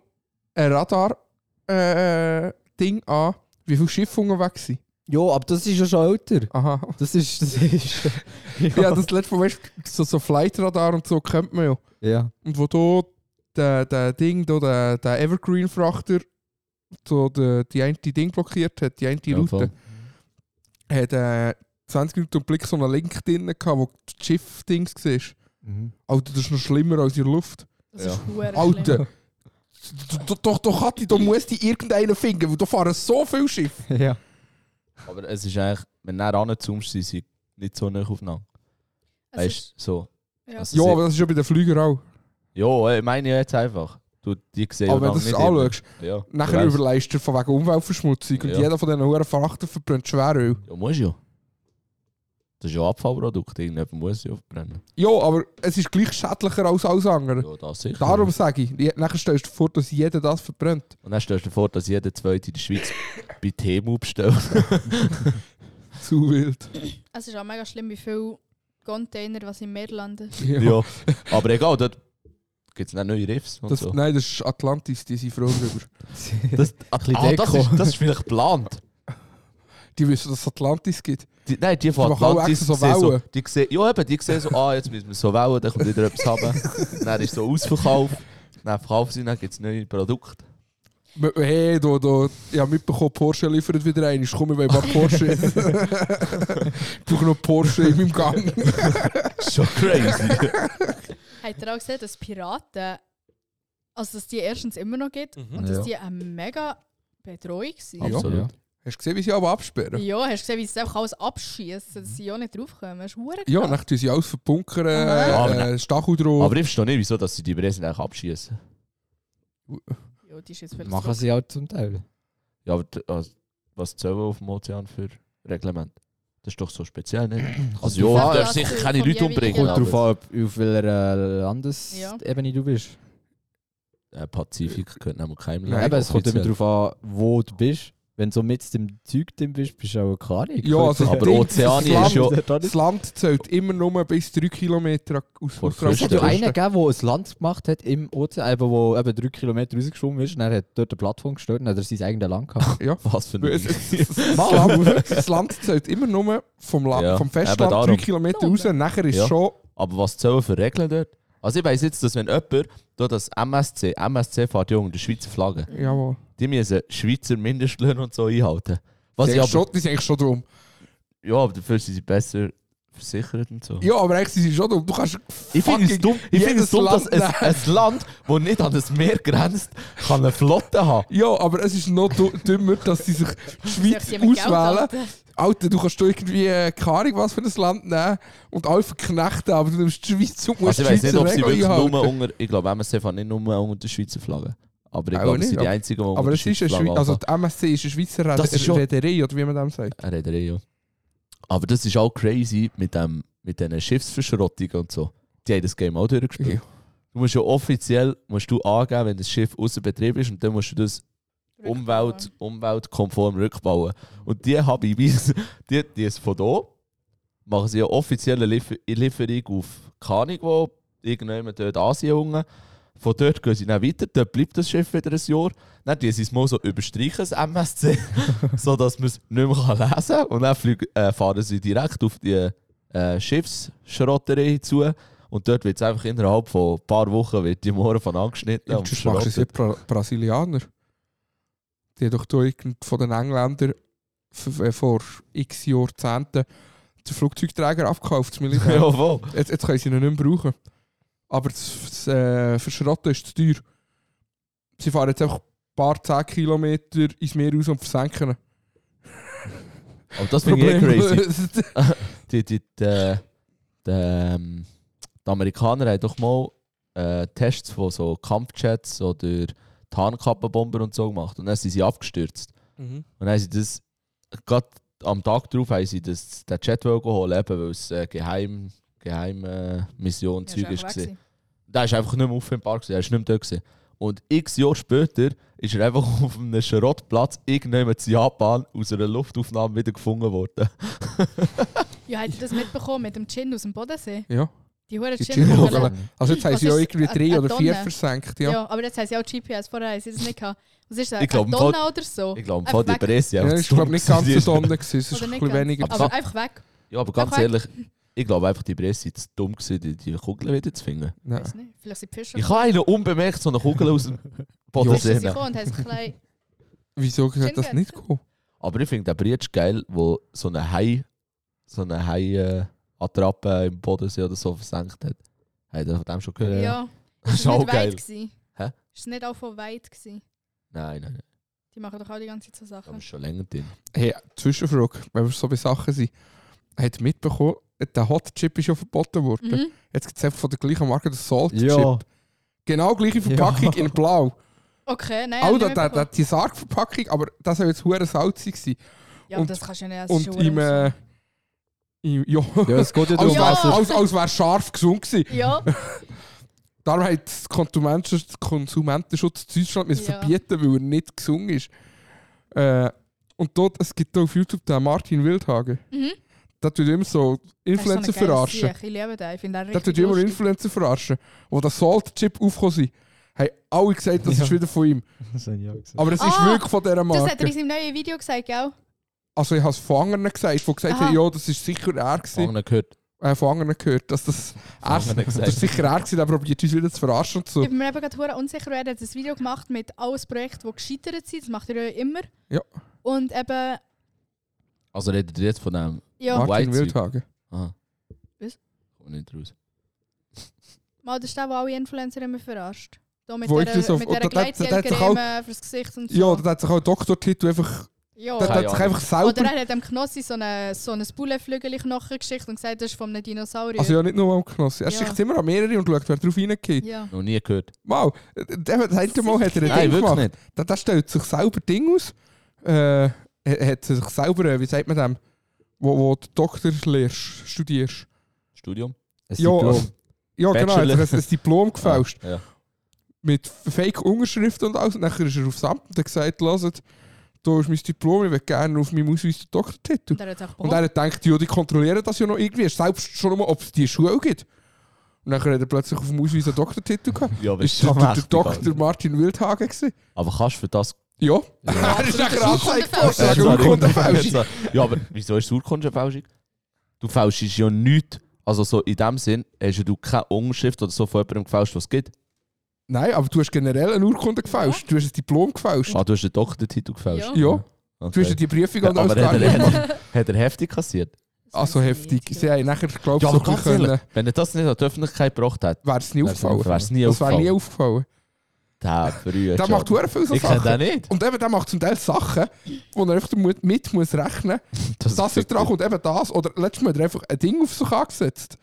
A: ein Radar-Ding an, wie viele Schiffe unterwegs sind.
F: Ja, aber das ist ja schon älter.
A: Aha.
F: Das ist, das ist...
A: Ja, das letzte Mal, du, so, so Flightradar und so kennt man ja.
F: ja.
A: Und wo da der, der Ding, da, der, der Evergreen-Frachter so der, die eine Ding blockiert hat, die eine
B: Ja,
A: Route,
B: voll.
A: Hat äh, 20 Minuten im Blick so einen Link drin gehabt, wo das Schiff-Dings siehst.
F: Mhm.
A: Alter, das ist noch schlimmer als in der Luft.
C: Das
B: Ja.
C: ist hure
A: Alter, doch, doch, doch, Kathi, da muss die irgendeinen finden, weil da fahren so viele Schiffe.
F: ja.
B: Aber es ist eigentlich, wenn du näher ranzoomst, sind sie nicht so nah aufeinander.
C: Es
B: Weißt du, so.
C: ja.
B: Also
A: Ja, aber das ist ja bei den Flügern auch.
B: Ja, ich meine jetzt einfach. Du, die sehen
A: aber
B: ja
A: wenn du
B: nicht
A: das anschaust.
B: Ja,
A: nachher
B: ich weiss.
A: überleist du von wegen Umweltverschmutzung und
B: Ja.
A: jeder von diesen hohen Frachter verbrennt Schweröl.
B: Ja, muss ja. Das ist ja Abfallprodukt, irgendjemand muss ja verbrennen.
A: Ja, aber es ist gleich schädlicher als alles andere.
B: Ja, das sicher.
A: Darum sage ich, nachher stellst du dir vor, dass jeder das verbrennt.
B: Und dann stellst du dir vor, dass jeder Zweite in der Schweiz bei Temu bestellt.
A: Zu wild.
C: es ist auch mega schlimm, wie viele Container, was im Meer landen.
B: ja. Aber egal, dort gibt es dann neue Riffs und
A: Das,
B: so.
A: Nein, das ist Atlantis, die sind froh drüber.
B: Das,
F: bisschen
B: ah, das, ist, das ist vielleicht geplant.
A: Die wissen, dass es Atlantis gibt.
B: Die, nein, die von
A: Die
B: Atlantis
A: so
B: sehen so, die sehen, ja eben, die sehen so, ah, jetzt müssen wir so wählen, dann kommt wieder etwas haben. dann ist so Ausverkauf. Dann verkaufen sie, dann gibt es neue Produkte.
A: Hey, da, da, ich habe mitbekommen, Porsche liefert wieder ein. Ich komme, ein paar Porsche. ich brauche noch Porsche in meinem Gang.
B: Schon crazy.
C: Habt ihr auch gesehen, dass Piraten, also dass die erstens immer noch gibt und dass
F: Ja.
C: die eine mega Bedrohung sind.
A: Ja.
B: Absolut.
A: Hast du gesehen, wie sie aber absperren?
C: Ja, hast du gesehen, wie sie einfach alles abschießen, dass sie auch nicht draufkommen? Das ist
A: Ja, dann tun sie alles verbunkern,
C: Aha.
A: äh, äh, Stacheldroh.
B: Aber ich verstehe nicht, wieso dass sie die Bresen eigentlich abschießen.
C: Ja, die ist jetzt
F: Machen sie auch zum Teil.
B: Ja, aber also, was zählen auf dem Ozean für Reglement? Das ist doch so speziell, nicht? Also
C: drauf
B: ja,
C: an,
B: du darfst sicher keine Leute umbringen.
F: Kommt
C: Ja,
F: darauf an, ob- auf welcher äh, Landesebene du bist.
B: Äh, Pazifik gehört nämlich keinem
A: Nein,
F: Ja,
B: Land.
F: eben, es kommt immer darauf an, wo du bist. Wenn du so mit dem Zeug drin bist, bist du auch klar.
A: Ja, also
B: Aber
A: Ding,
B: Ozeanien
A: das
B: ist ja-
A: Land, Das Land zählt immer nur bis 3 Kilometer aus
B: Vor
A: aus
B: der
F: Es hat ja einen gegeben, der ein Land gemacht hat im Ozean, eben, wo eben drei Kilometer rausgeschwommen ist. Und er hat dort eine Plattform gestellt und hat er sein eigenes Land gehabt.
A: Ja.
B: Was für ein...
A: es- Das Land, das Land zählt immer nur vom, La
B: Ja,
A: vom Festland 3
B: darum.
A: Kilometer raus. Nachher ist
B: Ja.
A: schon.
B: Aber was zählen für Regeln dort? Also ich weiss jetzt, dass wenn jemand da das MSC, MSC fährt ja unter der Schweizer Flagge,
A: Jawohl.
B: die müssen Schweizer Mindestlöhne und so einhalten. Was ich aber,
A: schon, die sind eigentlich schon drum.
B: ja, aber dafür sind sie besser versichert und so.
A: Ja, aber eigentlich sind sie schon dumm. Du kannst
B: Ich finde es dumm, ich finde es dumm dass ein, ein Land, das nicht an das Meer grenzt, kann eine Flotte haben.
A: Ja, aber es ist noch dümmer, dass sie sich die Schweiz auswählen. Alter, du kannst da irgendwie, äh, keine Ahnung, was für ein Land nehmen und alle verknechten, aber du nimmst die Schweiz und musst
B: Also ich weiß nicht, ob sie wirklich
A: einhalten.
B: nur unter, ich glaube MSC fährt nicht nur unter der Schweizer Flagge. Aber ich glaube, sie
A: nicht,
B: sind die
A: aber-
B: einzigen, die unter
A: Aber es ist eine
B: Schweizer
A: Schweiz, also die MSC ist eine Schweizer
B: Das
A: Reederei, oder wie man dem sagt.
B: Eine Reederei, ja. Aber das ist auch crazy mit, dem, mit diesen Schiffsverschrottungen und so. Die haben das Game auch durchgespielt.
A: Ja.
B: Du musst ja offiziell musst du angeben, wenn das Schiff außer Betrieb ist und dann musst du das Umwelt, umweltkonform rückbauen. Und die habe ich, die, die ist von da, machen sie eine offizielle Liefer Lieferung auf Kanik, wo irgendjemand dort Asien unten. Von dort gehen sie dann weiter, dort bleibt das Schiff wieder ein Jahr. Dann tun sie es mal so überstreichen, das MSC, sodass man es nicht mehr lesen kann. Und dann fliegen, äh, fahren sie direkt auf die äh, Schiffsschrotterei zu. Und dort wird es einfach innerhalb von ein paar Wochen wird die Morgen von angeschnitten.
A: Ja, das machen sie. Bra Brasilianer. Die haben doch von den Engländern äh, vor x Jahrzehnten den Flugzeugträger abgekauft, das Militär.
B: Ja, voll.
A: Jetzt, jetzt können sie ihn nicht mehr brauchen. Aber das, das äh, Verschrotten ist zu teuer. Sie fahren jetzt einfach ein paar 10 Kilometer ins Meer raus und versenken.
B: Aber das finde ich eh crazy. Die, die, die, die, ähm, die Amerikaner haben doch mal äh, Tests von so Kampfjets oder Tarnkappenbomber und so gemacht. Und dann sind sie abgestürzt.
A: Mhm.
B: Und dann haben sie das, gerade am Tag darauf haben sie das, den Jet holen, eben, weil es äh, geheim, geheim äh, Mission
C: Ja,
B: Zeug
C: ist
B: war.
C: einfach weg
B: Der ist einfach nicht mehr auffindbar, gewesen, er ist nicht mehr dort. Gewesen. Und x Jahre später ist er einfach auf einem Schrottplatz irgendjemand in Japan aus einer Luftaufnahme wieder gefunden worden.
C: Ja, habt ihr das mitbekommen mit dem Gin aus dem Bodensee?
A: Ja.
C: Die Gin.
A: Gin-Vogel. Also jetzt haben sie ja
C: ist
A: irgendwie drei oder vier versenkt.
C: Ja.
A: Ja.
C: aber jetzt haben sie auch GPS, vorher haben sie das nicht gehabt. Was ist das?
B: Ich glaub,
C: eine
B: im Fall-
C: Tonne oder so?
B: Ich glaube, von die. Presse
A: Ja, ist glaube nicht ganz Tonne, gewesen, es ist
C: Oder
A: ein bisschen weniger.
C: Aber einfach weg.
B: Ja, aber ganz ehrlich, ich glaube einfach, die Presse war zu dumm, gewesen, die, die Kugel wieder zu finden.
A: Nein.
C: Weiß nicht. Vielleicht sind die Fischer.
B: Ich habe einen unbemerkt so eine Kugel aus dem Boden sehen.
C: gekommen und haben sich klein.
A: Wieso hat das nicht gekommen?
B: Aber ich finde den Bridge geil, wo so eine Hai, so eine Hai äh, Attrappe im Bodensee oder so versenkt hat. Habt ihr von dem schon gehört?
C: Ja.
B: Das
C: es
B: auch
C: nicht
B: geil.
C: weit gewesen?
B: Hä?
C: Ist es nicht auch von weit gewesen?
B: Nein, nein, nein.
C: Die machen doch auch die ganze Zeit so Sachen.
B: ist schon länger drin.
A: Hey, Zwischenfrage, wenn wir so bei Sachen sind. Hat mitbekommen, der Hot Chip ist ja verboten worden.
C: Mhm.
A: Jetzt gibt es einfach von der gleichen Marke den Salt
F: Ja.
A: Chip. Genau gleiche Verpackung in blau.
C: Okay, nein.
A: Auch der,
C: mitbekommen.
A: die Sargverpackung, aber das soll jetzt hure salzig sein.
C: Ja, aber
A: und-
C: das kannst du ja nicht als
A: Und im, äh, im ja,
F: Ja, es geht ja darum,
A: als,
F: also,
A: als, als wäre scharf gesund gewesen.
C: Ja,
A: Darum hat das Konsumentenschutz, Konsumentenschutz Deutschland müssen
C: Ja.
A: verbieten, weil er nicht gesund ist. Äh, und dort, es gibt auch auf YouTube den Martin Wildhagen.
C: mhm.
A: Der tut immer so Influencer
C: so
A: verarschen.
C: Sieg. Ich liebe den. Ich finde den richtig
A: tut immer
C: lustig.
A: Influencer verarschen. Wo der Salt Chip aufgekommen sind, haben alle gesagt, das
F: Ja.
A: ist wieder von ihm.
F: das habe ich auch gesagt.
A: Aber es ist
C: Ah,
A: wirklich von dieser
C: Das hat er
A: Marke.
C: in seinem neuen Video gesagt, gell?
A: Also ich habe es von anderen gesagt, die gesagt
C: Aha.
A: haben, ja, das ist sicher er
B: Von
A: gewesen.
B: anderen gehört.
A: Äh, von anderen gehört, dass das er, das ist sicher er gewesen, der probiert uns wieder zu verarschen und so.
C: Ich bin mir eben gerade unsicher, er hat ein Video gemacht mit alles Projekten, die gescheitert sind. Das macht er ja immer.
A: Ja.
C: Und eben,
B: Also redet ihr jetzt von dem.
C: Ja,
B: Martin
A: Wildhagen.
B: Aha.
C: Was?
B: Kommt nicht raus.
C: mal, das ist der, der alle Influencer immer verarscht. Da mit
A: Wo
C: der,
A: ist das auf-
C: mit
A: und
C: der
A: da- da hat sich
C: Gleitgelcreme fürs Gesicht und so.
A: Ja, da hat sich auch ein Doktortitel einfach.
C: ja.
A: Der, der
B: Keine
A: hat sich
B: Ahnung.
A: einfach selber.
C: Oder er hat dem Knossi so eine, so eine Bullenflügel-Knochen geschickt und gesagt, das ist von einem Dinosaurier.
A: Also ja, nicht nur am Knossi. Er
C: Ja.
A: schickt immer an mehrere und schaut, wer drauf reingeht.
C: ja.
B: Noch nie gehört.
A: Wow, der, das eine Mal hat er ein
B: Nein,
A: Ding
B: wirklich
A: gemacht.
B: nicht.
A: Der, der stellt sich selber Ding aus. Äh, er hat sich selber, äh, wie sagt man dem, wo, wo du Doktor lehrst, studierst.
B: Studium?
F: Ein
A: Ja,
F: Diplom.
A: Ja, genau, er hat ein Diplom gefälscht.
B: Ah, ja.
A: Mit Fake-Unterschrift und alles. Und dann ist er aufs Amt und hat gesagt, lasst, da ist mein Diplom, ich will gerne auf meinem Ausweis den Doktortitel.
C: Und er hat auch
A: Und er hat gedacht, ja, die kontrollieren das ja noch irgendwie. Selbst schon mal, ob es die Schule gibt. Und dann hat er plötzlich auf dem Ausweis einen Doktortitel gehabt.
B: Ja,
A: Das war der, der Dr. Martin Wildhagen. Gewesen.
B: Aber kannst du für das.
A: Ja,
F: Ja.
A: er ist nachher angezeigt worden.
B: Ja,
A: Urkundenfälschung.
B: Ja, aber wieso ist es Urkundenfälschung? Du fälschst ja nichts. Also so in dem Sinn hast ja du keine Unterschrift oder so von jemandem gefälscht, was es gibt.
A: Nein, aber du hast generell eine Urkunde gefälscht. Du hast ein Diplom gefälscht.
B: Ah, du hast den Doktortitel gefälscht.
C: Ja.
A: Ja, du
B: Okay.
A: hast die Prüfung alles
B: hat
A: fertig
B: er,
A: gemacht.
B: hat, hat er heftig kassiert?
A: Also heftig.
C: nicht,
A: Sie haben nachher, glaube
B: Ja,
A: ich,
B: aber
A: so können,
B: wenn er das nicht an die Öffentlichkeit gebracht hat,
A: wäre es nie
F: Wär's
A: aufgefallen.
B: wäre es nie
A: Das wäre nie
B: aufgefallen. Der Brühe.
A: Der macht sehr viele so
B: Ich kenne
A: Sachen.
B: den nicht.
A: Und eben, der macht zum Teil Sachen, wo er einfach mit, mit muss rechnen muss, dass er dran kommt, eben das. Oder letztes Mal hat er einfach ein Ding auf sich angesetzt.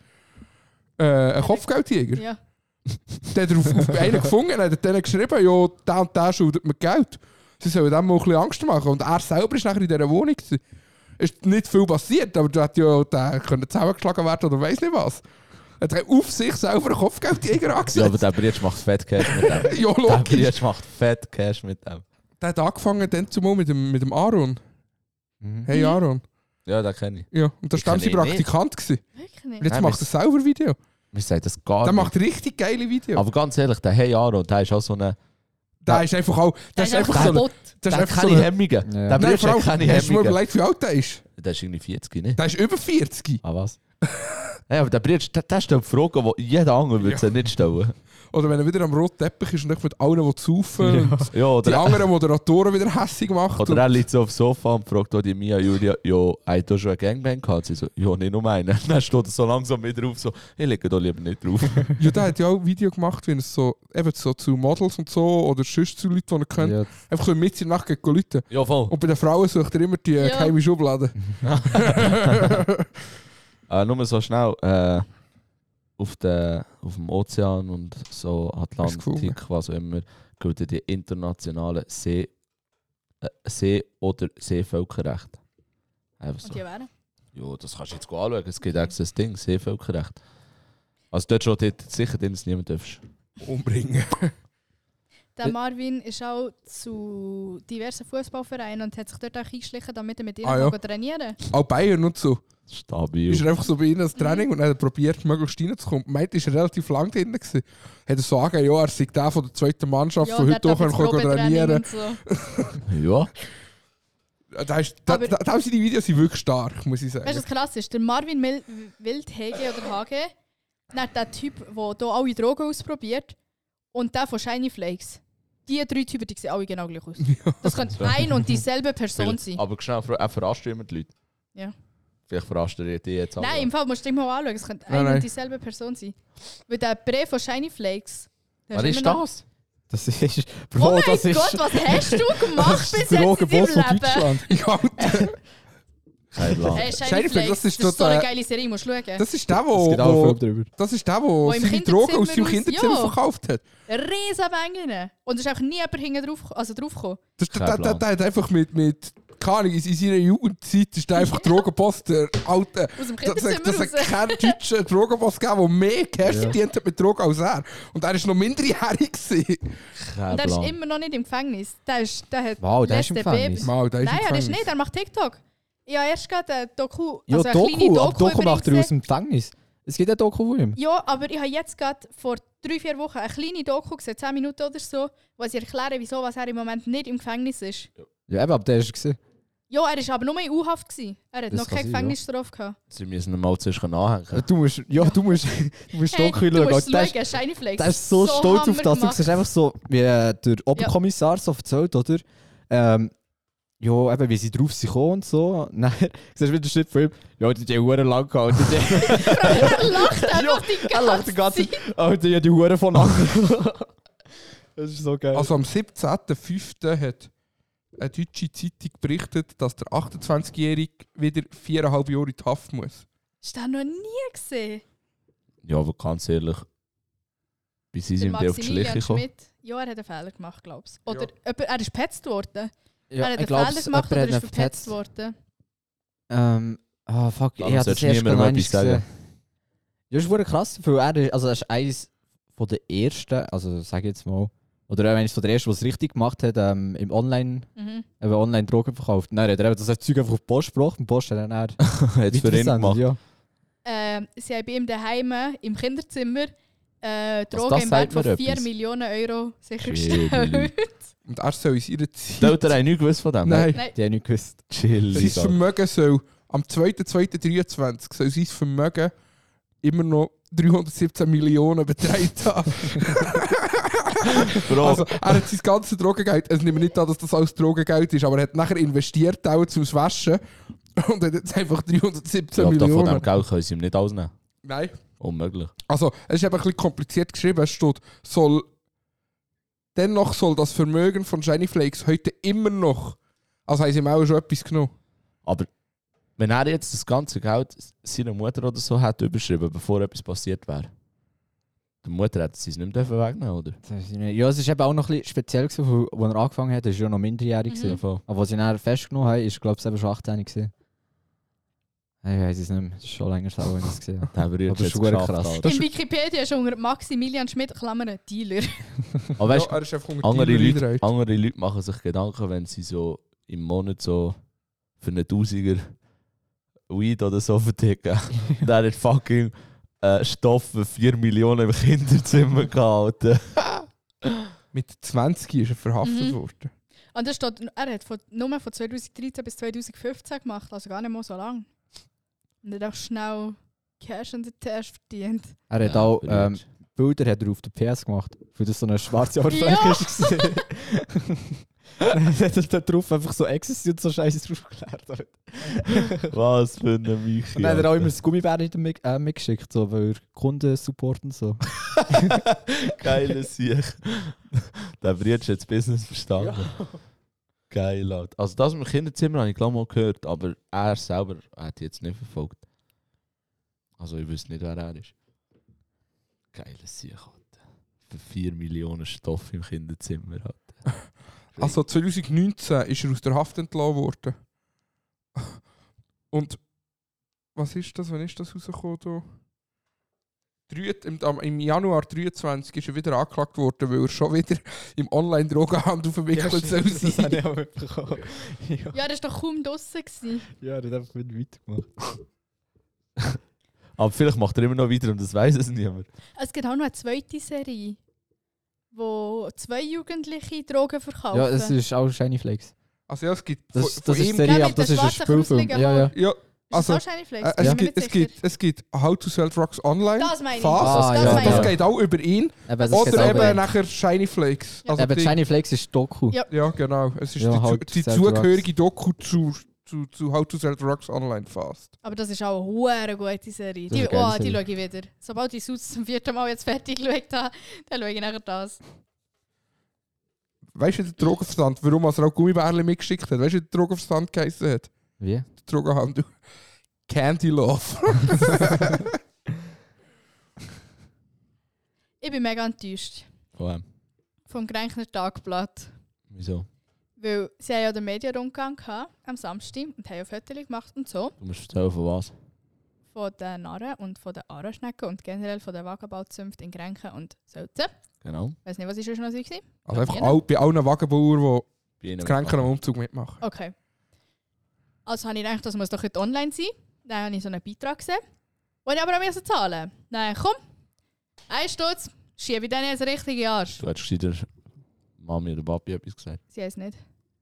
A: Äh, ein Kopfgeldjäger.
C: Ja.
A: Der hat er auf, auf einen gefunden, hat denen geschrieben, ja, der und der schuldet mir Geld. Sie sollen dem mal ein bisschen Angst machen. Und er selber ist nachher in dieser Wohnung. gewesen. Ist nicht viel passiert, aber da hat ja der können zusammengeschlagen werden oder weiß nicht was. Er hat auf sich selber einen Kopfgeldjäger
B: Ja, aber
A: angesetzt.
B: der Britsch macht fett Cash mit dem.
A: Ja,
B: Der
A: logisch.
B: Britsch macht fett Cash mit dem.
A: Der hat angefangen dann zumal mit dem, mit dem Aaron.
F: Mhm.
A: Hey. Aaron.
B: Ja, den kenne ich.
A: Ja, und da war sein
B: nicht.
A: Praktikant. Gewesen.
C: Wirklich nicht.
A: Und jetzt
B: Nein,
A: macht er selber Video.
B: Wir sagen das gar
A: Der
B: nicht.
A: macht richtig geile Videos.
B: Aber ganz ehrlich, der Hey Aaron, der ist auch so eine...
A: der ist einfach auch. Der ist einfach so.
C: kaputt.
A: Der ist
B: Der
A: einfach
B: hat keine
A: eine-
B: Hemmungen.
F: Ja.
B: Der
A: Nein,
B: hat
A: allem,
B: keine
A: hast du mal
B: Hemmungen.
A: überlegt, wie alt der ist?
B: Der ist irgendwie 40, ne?
A: Der ist über 40.
B: Ah, was? Ja, aber der Britsch, der, der stellt Fragen, die jeder andere würde sie nicht stellen.
A: Oder wenn er wieder am roten Teppich ist und echt mit allen, die saufen. Und
B: Ja,
A: die
B: oder,
A: anderen Moderatoren wieder hässig macht.
B: oder er liegt so auf dem Sofa und fragt auch die Mia Julia, ja, hast du schon einen Gangbang gehabt? Sie so, ja, nicht nur einen. Dann steht er so langsam wieder auf, so, ich lege da lieber nicht drauf.
A: Und, ja, der hat ja auch ein Video gemacht, wie er so, eben so zu Models und so oder sonst zu Leuten, die er kennt.
F: Ja,
A: Einfach so mit in der Nacht gegen Leute.
B: Ja, voll.
A: Und bei den Frauen sucht er immer die äh,
C: Ja.
A: geheime Schublade.
B: Äh, nur so schnell, äh, auf, der, auf dem Ozean und so? Atlantik, was auch immer, gelten die internationalen See, äh, See- oder Seevölkerrecht. Einfach so.
C: Okay, wäre.
B: Ja, das kannst du jetzt anschauen. Es gibt extra das Ding, Seevölkerrecht. Also dort steht dort sicher drin, dass du niemand darfst.
A: Umbringen.
C: Der Marvin ist auch zu diversen Fußballvereinen und hat sich dort auch eingeschlichen, damit er mit ihnen
A: Ah, ja.
C: kann trainieren
A: Auch Bayern und so.
B: Stabil.
A: Ist er einfach so bei ihnen als Training und hat er probiert, möglichst reinzukommen. Meint, ist er relativ lang drin gewesen. Hat er sagen, ja, er sei der von der zweiten Mannschaft,
C: Ja,
A: von
C: der
A: heute auch kann trainieren
C: so.
B: Ja.
A: Da ist, da, da, da sind die Videos sind wirklich stark, muss ich sagen.
C: Weißt du, was krass ist? Der Marvin Mil Wildhege oder Hage, dann der Typ, der hier alle Drogen ausprobiert, und der von Shiny Flakes. Die drei Typen, die sehen alle genau gleich aus. Das könnte ein und dieselbe Person sein.
B: Aber schnell, er verarscht immer die Leute.
C: Ja.
B: Vielleicht verarscht er die jetzt
C: Nein, im Fall musst du dich mal anschauen. Es könnte
A: Nein,
C: ein
A: nein.
C: und dieselbe Person sein. Weil der Brei von Shiny Flakes.
B: Was ist das?
F: das ist.
C: Oh
F: Bro,
C: mein
F: das ist.
C: Gott, was hast du gemacht
F: das
C: bis
F: ist
C: jetzt in deinem Leben?
F: Deutschland.
A: Ja,
B: Kein Plan.
C: Hey,
A: Shiny
C: Shiny
A: Flakes, das ist
C: das ist so eine
A: äh,
C: geile Serie, musst du schauen.
A: das ist der,
F: Es
A: wo,
F: auch
A: wo,
F: drüber.
A: das ist der, wo
C: Wo im
A: seine Drogen aus seinem
C: Kinderzimmer Ja.
A: verkauft hat.
C: Riesen Bänge. Und es ist auch nie jemand hinten drauf, also draufgekommen.
A: Das, der, der, der, der hat einfach mit, mit keine Ahnung, in in seiner Jugendzeit ist der einfach Drogenboss, der alte.
C: Aus dem
A: Das
C: Kinderzimmer
A: das hat
C: raus.
A: keinen deutschen Drogenboss gegeben, der mehr Cash
F: Ja.
A: verdient hat mit Drogen als er. Und er war noch minderjährig.
C: Und der ist immer noch nicht im Gefängnis. Der, ist, der hat
F: Wow, der ist im
C: letzte
F: Gefängnis.
A: Mal, der ist
C: Nein,
A: im
C: er ist nicht, er macht TikTok. Ich habe erst gerade ein Doku,
F: Ja,
C: also eine kleine
F: Doku, aber
C: Doku,
F: Doku macht er aus dem Gefängnis. Es gibt ein Doku von ihm.
C: Ja, aber ich habe jetzt gerade vor drei, vier Wochen eine kleine Doku gesehen, 10 Minuten oder so, wo sie erklären, wieso was er im Moment nicht im Gefängnis ist.
F: Ja, eben, aber der ist gesehen.
C: Ja, er war aber nur in U-Haft. gewesen. Er hat
F: Das
C: noch
F: kann
C: keine
F: sein, ja.
C: Gefängnisstrafe gehabt.
B: Sie müssen ihn mal zuerst anhängen.
F: Du musst, ja, du musst, du musst
C: Hey,
F: Doku
C: du
F: schauen.
C: musst
F: Der
C: es
F: ist,
C: schauen,
F: der ist so, stolz auf das. Du siehst einfach so, wie äh, der Oberkommissar so erzählt, oder? Ähm, ja, eben, wie sie drauf sind gekommen und so. Nein, siehst du wieder den Schritt von ihm? Ja, die haben Huren lang gehalten. Die-
C: er lacht einfach die
F: Er lacht die
C: ganze
F: ganze
C: Zeit.
F: Zeit. Oh, die haben die Huren von anderen. Das ist so geil.
A: Also am 17.05. hat eine deutsche Zeitung berichtet, dass der 28-Jährige wieder viereinhalb Jahre in die Haft muss.
C: Hast du das noch nie gesehen?
B: Ja, aber ganz ehrlich, wie sie sind die auf die Schliche gekommen.
C: Schmidt. Ja, er hat einen Fehler gemacht, glaube ich. Oder jemand- er ist gepetzt worden.
F: ja,
C: er hat einen Fehler gemacht oder
F: hat
C: ist verpetzt worden.
F: Ähm, ah, fuck,
B: Aber
F: ich habe das
B: du
F: erst
B: niemandem
F: mal
B: etwas sagen.
F: gesehen. Ja, das ist krass, weil er ist, also er ist eines von der ersten, also sag ich jetzt mal, oder eines von der ersten, was es richtig gemacht hat, ähm, im Online,
C: Mhm.
F: eben online Drogen verkauft. Nein, er hat eben das Zeug einfach auf die Post gebracht und die Post hat dann er
B: Hat es für ihn gemacht.
F: Ja.
C: Ähm, sie haben bei ihm daheim im Kinderzimmer äh,
F: das
C: Drogen im
F: sagt
C: Wert von
F: mir
C: 4
F: etwas.
C: Millionen Euro sichergestellt.
A: Und er soll in
B: Die
A: Zeit...
B: Eltern haben nichts gewusst von dem.
A: Nein,
C: Nein,
F: Die haben nicht gewusst.
B: Chillig.
A: sein Vermögen soll am 2.2.23 soll sein Vermögen immer noch 317 Millionen beträgt haben. Also er hat sein ganzes Drogengeld, es nimmt nicht an, dass das alles Drogengeld ist, aber er hat nachher investiert auch zum Waschen und hat jetzt einfach 317
B: Ich glaube, von
A: Millionen.
B: dem Geld können sie ihm nicht ausnehmen.
A: Nein.
B: Unmöglich.
A: Also, es ist eben ein bisschen kompliziert geschrieben. Es steht, soll, dennoch soll das Vermögen von Shiny Flakes heute immer noch, also haben sie ihm auch schon etwas genommen.
B: Aber wenn er jetzt das ganze Geld seiner Mutter oder so hätte überschrieben, bevor etwas passiert wäre, der Mutter hätte sie es nicht mehr dürfen wegnehmen oder?
F: Das weiß ich nicht. Ja, es ist eben auch noch ein bisschen speziell, gewesen, wo, wo er angefangen hat. Er war ja noch minderjährig.
C: Mhm.
F: gewesen. Aber was sie dann festgenommen haben, ist, glaube ich, eben schon 18 gewesen. Ich weiß es nicht mehr. Das ist schon länger so, wenn ich es gesehen habe.
B: Der berührt
F: Aber
B: jetzt
F: schon krass.
B: Alter.
C: In Wikipedia ist unter Maximilian Schmidt Klammern Dealer.
B: Aber weißt,
A: ja, er ist einfach unter
B: andere,
A: Dealer
B: Leute, andere Leute machen sich Gedanken, wenn sie so im Monat so für einen Tausiger Weed oder so verticken. Der hat fucking äh, Stoff für 4 Millionen im Kinderzimmer gehabt. Alter.
A: Mit 20 ist er verhaftet
C: Mhm.
A: worden.
C: Und das steht, er hat von, nur von 2013 bis 2015 gemacht, also gar nicht mal so lang. Und er hat auch schnell Cash in der Tasche verdient.
F: Er hat
B: Ja,
F: auch ähm, Bilder hat er auf der PS gemacht, für das so eine schwarze
C: Ja.
F: Oberfläche ist. Dann hat er da drauf einfach so Ecstasy und so Scheiße draufgeklärt.
B: Was für eine Michi.
F: Und dann hat er auch immer das Gummibär mit, äh, mitgeschickt, so, weil er Kunden supporten so.
B: Geile Sieg. Der Brief hat jetzt Business verstanden. Geil, Alter. Also das mit dem Kinderzimmer habe ich glaube mal gehört, aber er selber hat jetzt nicht verfolgt. Also ich wüsste nicht, wer er ist. Geile Sieg, Alter. Für 4 Millionen Stoff im Kinderzimmer, Alter.
A: Also 2019 ist er aus der Haft entlassen worden. Und was ist das? Wann ist das rausgekommen? Da? Drei- Im, Januar 23 ist er wieder angeklagt worden, weil er schon wieder im Online-Drogenhandel verwickelt soll
F: das
A: sein.
F: habe ich auch mitbekommen. ja,
C: Ja, das war doch kaum draussen. gewesen.
F: ja, der hat einfach wieder weitergemacht.
B: Aber vielleicht macht er immer noch weiter und das weiß es niemand.
C: Es gibt auch noch eine zweite Serie, wo zwei Jugendliche Drogen verkaufen.
F: Ja, es ist auch Shiny Flakes.
A: Also ja, es gibt
F: Das,
A: von,
F: das
A: von
F: ist
A: ihm...
F: Serie,
C: Ja,
F: aber das ist ein Spielfilm. Ja, ja.
A: Ja,
C: Ist das
A: also
C: auch Shiny Flakes?
A: äh, es,
C: mir
A: gibt, es, gibt, es gibt How to Sell Drugs Online.
C: Das meine ich.
A: Fast.
F: Ah,
C: das
F: ja,
C: meine
A: das geht auch über ihn.
F: Eben, das
A: Oder eben nachher Shiny Flakes.
C: Ja.
A: Also
F: Eben,
A: die-
F: Shiny Flakes ist Doku.
C: Ja.
A: Ja, genau. Es ist
F: Ja,
A: die, die zugehörige Doku zu, zu, zu How to Sell Drugs Online fast.
C: Aber das ist auch eine hure gute Serie. Die, oh, die schaue ich wieder. Sobald ich Suits zum vierten Mal jetzt fertig geschaut habe, dann schaue ich nachher das.
A: Weißt du, der Drogenverstand, warum er auch Gummibärchen mitgeschickt hat? Weißt du, wie der Drogenverstand geheißen hat?
F: Wie?
A: Der Drogenhandel. Candy Love.
C: Ich bin mega enttäuscht
B: Von
C: vom Grenchner Tagblatt.
B: Wieso?
C: Weil sie haben ja den Medienrundgang gehabt, am Samstag und haben ja Fotos gemacht und so.
B: Du musst erzählen, von was?
C: Von den Narren und von den Araschnecken und generell von den Wagenbauzünften in Grenchen und Sölzen.
B: Genau.
C: Ich weiß nicht, was ist schon noch so gewesen?
A: Also einfach all, bei allen Wagenbauern, die das Kränken am Umzug mitmachen.
C: Okay. Also habe ich gedacht, das muss doch heute online sein. Dann habe ich so einen Beitrag gesehen. Den ich aber auch zahlen Nein, komm. Ein Stutz, schiebe ich dann ins richtige Arsch.
B: Du hättest der Mami oder Papi etwas gesagt.
C: Sie heißt nicht.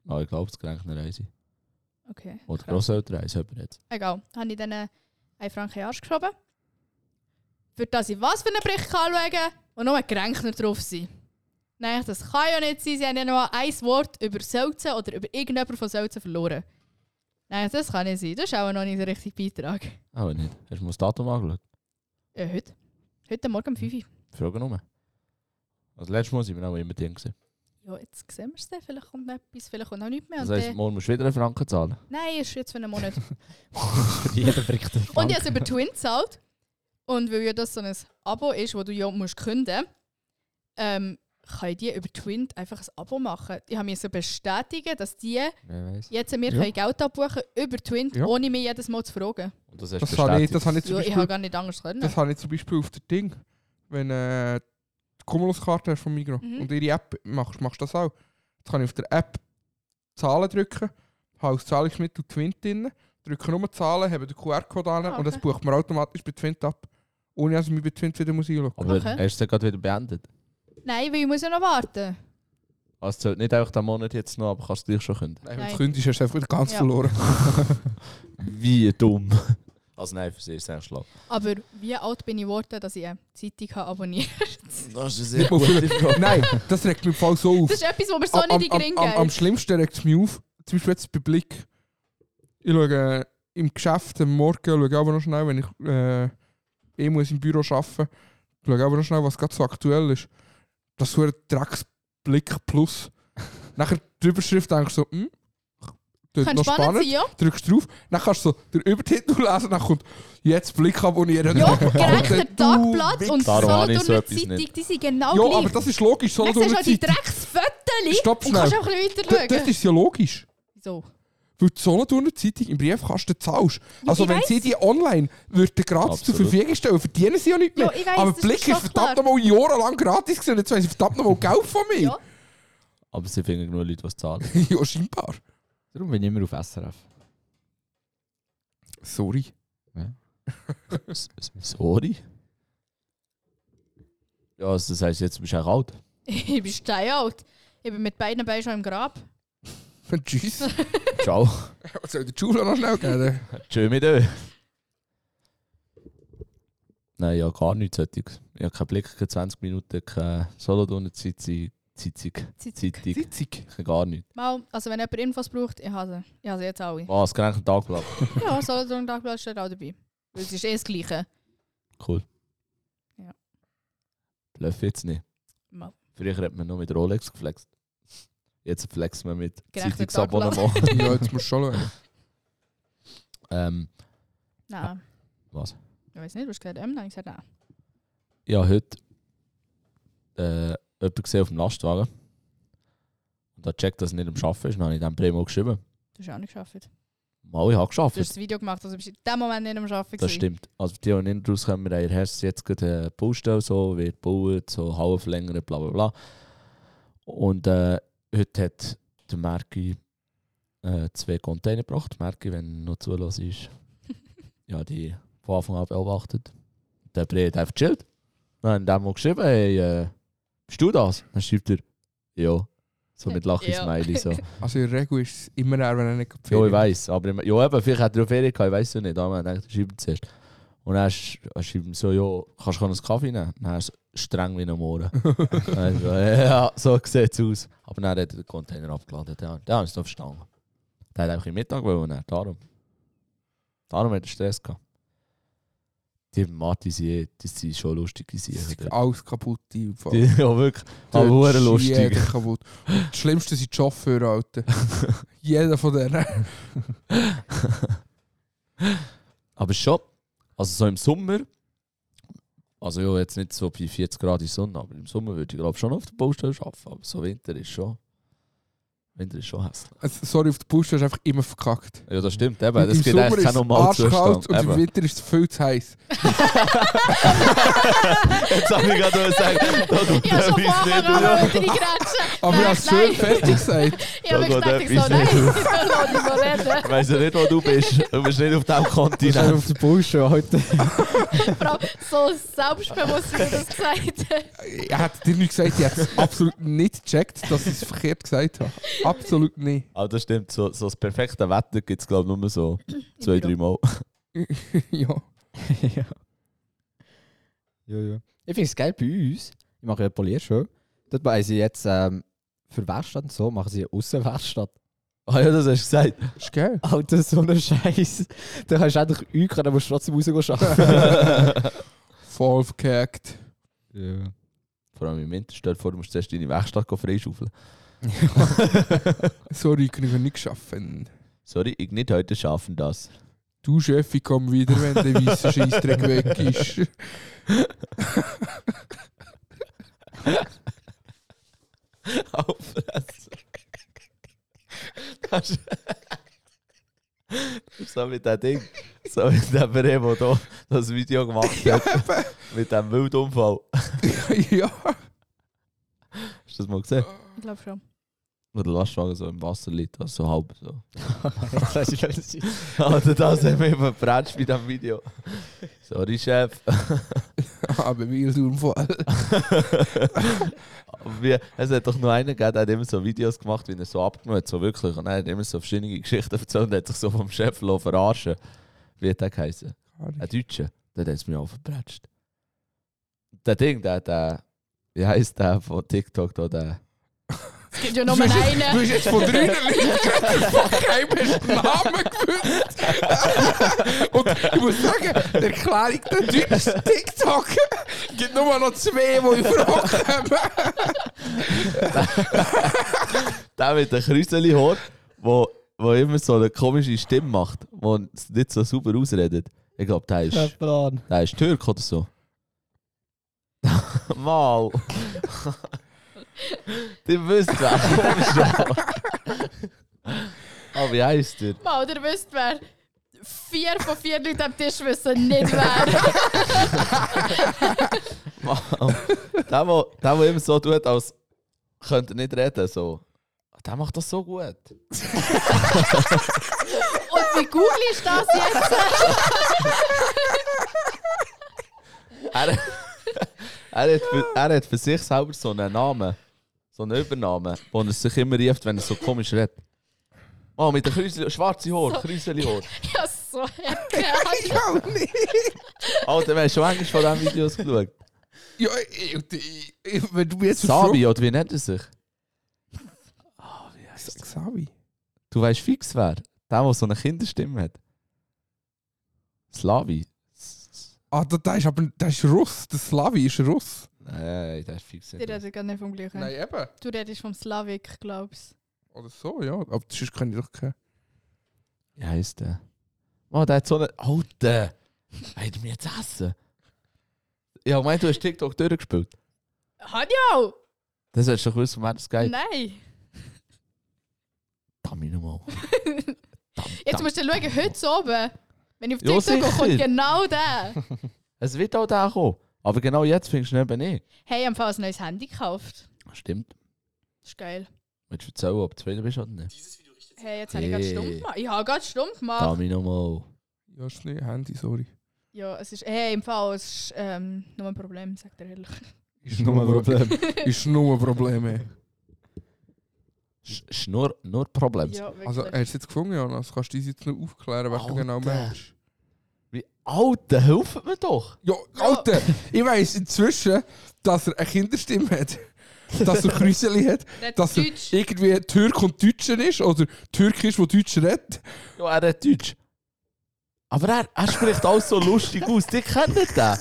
B: Aber ich glaube, es kränkt eine Reise.
C: Okay.
B: Oder
C: krass.
B: Grosseltern Reise, jemand jetzt.
C: Egal. Habe ich dann äh, einen Franken Arsch geschoben. Für das ich was für einen Bericht kann schauen kann und nur Gränkner drauf sind. Nein, das kann ja nicht sein. Sie haben ja noch ein Wort über Selzen oder über irgendjemand von Selzen verloren. Nein, das kann nicht sein. Das ist auch noch nicht der richtige Beitrag.
B: Aber nicht. Hast du mal das Datum angeschaut?
C: Ja, heute. Heute Morgen um 5 Uhr.
B: Frage nur. Also letztes Mal sind wir auch immer drin. gewesen.
C: Ja, jetzt sehen wir es dann. Vielleicht kommt noch etwas, vielleicht kommt noch nichts mehr.
B: Das heisst,
C: dann-
B: morgen musst du wieder einen Franken zahlen.
C: Nein, ist jetzt für einen Monat.
F: Für jeden Bericht.
C: Und ich habe es über Twin gezahlt. Und weil ja das so ein Abo ist, wo du ja musst künden ähm, kann ich die über Twin einfach ein Abo machen. Ich habe mir so bestätigen, dass die jetzt mir
A: Ja.
C: können Geld abbuchen über Twin,
A: Ja.
C: ohne mich jedes Mal zu fragen.
B: Und das
A: Das habe ich, das habe ich zum
C: Ja, ich
A: Beispiel,
C: habe gar nicht anders können.
A: das habe ich zum Beispiel auf der Ding. Wenn äh, Cumulus-Karte hast von Migros
C: Mhm.
A: und ihre App machst, machst du das auch. Jetzt kann ich auf der App Zahlen drücken, habe als Zahlungsmittel Twint drin, drücke nur Zahlen, habe den QR-Code an
C: Ah,
A: und das
C: okay.
A: bucht mir automatisch bei Twint ab. Ohne dass ich mich bei Twint wieder muss einloggen
B: Aber
C: Okay.
B: hast du es gerade wieder beendet?
C: Nein, weil ich muss ja noch warten.
B: Also es zählt nicht einfach den Monat jetzt noch, aber kannst du gleich schon künden.
A: Nein, wenn du kündigst, hast du einfach wieder ganz
C: Ja.
A: verloren.
B: Wie dumm. Also nein, für sie ist es eigentlich schlau.
C: Aber wie alt bin ich geworden, dass ich eine Zeitung habe abonniert
B: Das ist
A: Nicht mal für- Nein, das regt mich im Fall so auf.
C: Das ist etwas, was mir so
A: am,
C: nicht in den
A: am,
C: Ring
A: am, am
C: geht.
A: schlimmsten regt es mich auf, zum Beispiel jetzt bei Blick. Ich schaue, im Geschäft am Morgen schaue ich aber noch schnell, wenn ich äh, eh muss im Büro arbeiten schaue ich aber noch schnell, was gerade so aktuell ist. Das ist so ein Drecksblick Plus. Nachher die Überschrift denkst du so, hm, das ist
C: Könnte
A: noch
C: spannend
A: spannend.
C: sein, ja.
A: Drückst drauf, dann kannst du so den Übertitel lesen, dann kommt jetzt Blick abonnieren.
C: Ja, gerechnet
A: du
C: Tagblatt und
B: so
C: Solothurner
B: etwas
C: Zeitung, die sind genau
A: Ja,
C: gleich.
A: aber das ist logisch.
C: Dann
A: Solothurner
C: siehst du auch die
A: Zeitung. Stopp
C: und kannst auch ein bisschen weiter
A: Das
C: schauen.
A: ist ja logisch.
C: So.
A: Weil die Solothurner Zeitung im Briefkasten zahlst.
C: Ja,
A: Also wenn
C: weiss.
A: sie die online würden gratis zur
B: Absolut.
A: Verfügung stellen, verdienen sie ja nicht mehr.
C: Ja, weiss,
A: aber
C: das
A: Blick
C: ist
A: verdammt nochmal jahrelang gratis gewesen. Jetzt wollen sie verdammt nochmal Geld von mir.
C: Ja.
B: Aber sie finden genug Leute, die zahlen.
A: ja, scheinbar.
F: Darum bin ich immer auf SRF.
A: Sorry.
B: S- Sorry? Ja, also das heisst, jetzt bist du auch alt.
C: Ich bin steinalt. Ich bin mit beiden Beinen schon im Grab.
A: Tschüss.
B: Ciao.
A: Was soll der Schule noch schnell geben?
B: Tschö mit euch. Nein, ja, gar nichts solches. Ich habe keinen Blick, keine 20 Minuten, keine Solothurner-Zeitung. Zeitung. Zeitung.
A: Sitzung.
B: Gar nichts.
C: Mal, also wenn jemand Infos braucht, ich habe sie. Ich habe sie jetzt alle.
B: Was, gerechnet ein Tagblatt.
C: Ja, Solothurn Tagblatt steht auch dabei. Weil es ist eh das Gleiche.
B: Cool.
C: Ja.
B: Bluff jetzt nicht.
C: Mal.
B: Früher hat man nur mit Rolex geflext. Jetzt flext man mit Zeitungsabonnement.
A: ja, jetzt musst du schon schauen.
B: ähm,
C: Nein.
B: was?
C: Ich weiß nicht, du hast gesagt, M, nein, ich gesagt, nein.
B: Habe heute äh, jemanden gesehen auf dem Lastwagen. Und da checkt, dass er nicht am Arbeiten ist. Dann habe ich dem Primo geschrieben.
C: Du hast auch nicht geschafft.
B: Mal, ich habe
C: Du hast
B: geschafft.
C: das Video gemacht, also bist du in dem Moment nicht am Arbeiten.
B: Das stimmt. Also die, die nicht rauskommen, wir haben erst jetzt gerade Baustelle, so, wird gebaut, so Hauen verlängert, bla bla bla. Und äh, heute hat der Merki äh, zwei Container gebracht. Merki, wenn noch zulässt ist, ja, die von Anfang an beobachtet. Der Bre hat einfach chillt. Dann haben mal geschrieben, hey, äh, bist du das? Dann schreibt er, ja. So mit
C: Ja.
B: Lachi-Smiley. So.
A: Also in der Regel ist es immer eher, wenn er nicht
B: Ja, ich weiß. Aber ich- ja, eben, vielleicht hat er auf Ferien gehabt, ich weiß es nicht. Aber ich dachte, schreibt es erst. Und dann sch- er schreibt ihm so, ja, kannst du einen Kaffee nehmen? Dann er so, streng wie ein Mohren. also, ja, so sieht es aus. Aber dann hat er den Container abgeladen. Der, der hat es noch verstanden. Der hat einfach im Mittag wollen, dann, darum. Darum hat er Stress gehabt. Die Marti, die, die sind schon lustig. Die, sind,
A: Alles kaputt. Die,
B: ja, wirklich. Aber hure
A: ist
B: lustig.
A: Jeder kaputt. Und das Schlimmste sind die Chauffeure, Alter. jeder von denen.
B: Aber schon, also so im Sommer, also ja, jetzt nicht so bei 40 Grad in Sonne, aber im Sommer würde ich glaube schon auf der Baustelle arbeiten. Aber so Winter ist schon, Winter ist schon hässlich.
A: Also, sorry, auf der Busse hast du einfach immer verkackt.
B: Ja, das stimmt eben.
A: Im
B: Das geht
A: Sommer
B: eigentlich
A: ist
B: kein
A: arschkalt und im
B: Eben.
A: Winter ist es viel zu heiß.
B: Jetzt habe ich gerade sagen, da tut
C: Ich habe schon vorher
B: nicht
A: Aber ich habe es schön fertig gesagt.
C: Ich habe
B: geht
C: ich so, nein,
B: nicht
C: ich noch nicht mal reden.
B: Ich weiss ja nicht, wo du bist. Du bist nicht auf diesem
F: Du bist
B: Kontinent.
F: auf der Bullshit heute.
C: Vor allem so selbstbewusst, wie du das gesagt hast.
A: Ich hätte dir nicht gesagt, ich hätte es absolut nicht gecheckt, dass ich es verkehrt gesagt habe. Absolut nicht.
B: Aber das stimmt, so, so das perfekte Wetter gibt es glaube ich nur so zwei, drei Mal.
A: ja.
F: ja. Ja, ja. Ich finde es geil bei uns. Ich mache ja Poliershow. Dort machen sie jetzt ähm, für Werkstatt und so, machen sie eine Aussenwerkstatt.
B: Ah ja, das hast du gesagt.
A: Ist geil.
F: Alter, so ein Scheiß. Da kannst du endlich üben, dann musst du trotzdem rausgehen arbeiten.
A: Voll verkackt.
F: ja.
B: Vor allem im Winter, stell dir vor, du musst zuerst deine Werkstatt freischaufeln.
A: Sorry, ich kann nicht schaffen.
B: Sorry, ich nicht heute schaffen das.
A: Du Chef, ich komm wieder, wenn der weiße Scheissdreck weg ist.
B: Auffressen. Das ist so mit dem Ding. So mit dem Remo da das Video gemacht hat. mit dem Wildunfall.
A: ja.
B: Hast du das mal gesehen?
C: Ich glaube schon.
B: Wo der Lastwagen so im Wasser liegt, also so halb so.
F: das ist alles sein.
B: Alter, das haben wir verbretscht bei diesem Video. Sorry, Chef.
A: Aber Wildunfall.
B: Aber wie, es hat doch noch einen gegeben, der hat immer so Videos gemacht, wie er so abgenommen hat, so wirklich. Und er hat immer so verschiedene Geschichten erzählt und hat sich so vom Chef verarschen Wie hat der geheißen? Ein Deutscher. Der hat es mir auch verbretscht. Der Ding, der, der, wie heisst der von TikTok da, der?
C: Gibt ja nur
A: Du
C: einen.
A: Du hast jetzt von drei Leuten von keinem hast den Namen gewusst. Und ich muss sagen, die Erklärung der deutschen TikTok gibt nur noch zwei, die in Frage kommen.
B: Der mit dem Krüseli-Haar, wo, wo immer so eine komische Stimme macht, wo es nicht so super ausredet. Ich glaube, der ist, der ist Türk oder so. Mal. Du wisst wer. Komm schon. Ah, wie heisst der?
C: Mal, ihr wisst wer. Vier von vier Leuten am Tisch wissen nicht wer.
B: Mal. Der, wo- der, der immer so tut, als könnte er nicht reden. So. Der macht das so gut.
C: Und wie google ist das jetzt?
B: Er, er, hat für, er hat für sich selber so einen Namen, so einen Übernamen, wo er sich immer rieft, wenn er so komisch redet. Oh, mit dem Krüseli, schwarze Haar, Krüseli-Haar.
C: Ja, so.
A: Ich auch nicht.
B: Alter, wir haben schon eigentlich von diesen Videos geschaut.
A: Ja, ich, ich, ich, wenn du mir jetzt
B: Sabi, oder wie nennt er sich?
A: fragst- Xavi.
B: Du weißt fix wer? Der, der so eine Kinderstimme hat. Slavi.
A: Ah, da, da ist aber der ist Russ. Der Slavi ist Russ.
B: Nein, der ist fix.
C: Die reden gar nicht vom gleichen.
A: Nein, eben.
C: Du redest vom Slavik, glaubst
A: Oder so, ja. Aber sonst kann ich doch keinen.
B: Wie heisst der? Oh, der hat so eine. Alter! Ihr mir jetzt essen? Ja, ich meine, du hast TikTok durchgespielt.
C: Hat ja auch!
B: Das hättest du doch von wer das geht.
C: Nein!
B: Dammi nochmal.
C: Jetzt musst du schauen, heute so oben. Wenn ich auf
B: Ja,
C: TikTok kommt
B: sicher.
C: genau der.
B: Es wird auch der kommen. Aber genau jetzt findest du eben nicht.
C: Hey, ich habe ein neues Handy gekauft.
B: Stimmt.
C: Das ist geil.
B: Willst du erzählen, ob du zufrieden bist oder nicht?
C: Hey, jetzt habe ich gerade
B: Hey.
C: stumm gemacht. Ich habe gerade stumm gemacht.
B: Dammi nochmal.
A: Ja, ist nicht Handy, sorry.
C: Ja, es ist. Hey, im Fall, es ist ähm, nur ein Problem, sagt er ehrlich.
A: Ist
F: Nur ein Problem.
A: Ist nur ein Problem. ey.
B: Ist nur, nur Problem.
C: Ja, wirklich.
A: Also, hast du es jetzt gefunden, Jonas? Kannst du uns jetzt noch aufklären, was du
B: Alter.
A: genau meinst?
B: Wie Alter, helft mir doch!
A: Ja, Alter, ich weiss inzwischen, dass er eine Kinderstimme hat. Dass er Krüseli hat. Dass er
C: Deutsch.
A: irgendwie Türk und Deutscher ist. Oder Türkisch, wo Deutsch redet.
B: Ja, er hat Deutsch. Aber er, er spricht alles so lustig aus. Die kennen den.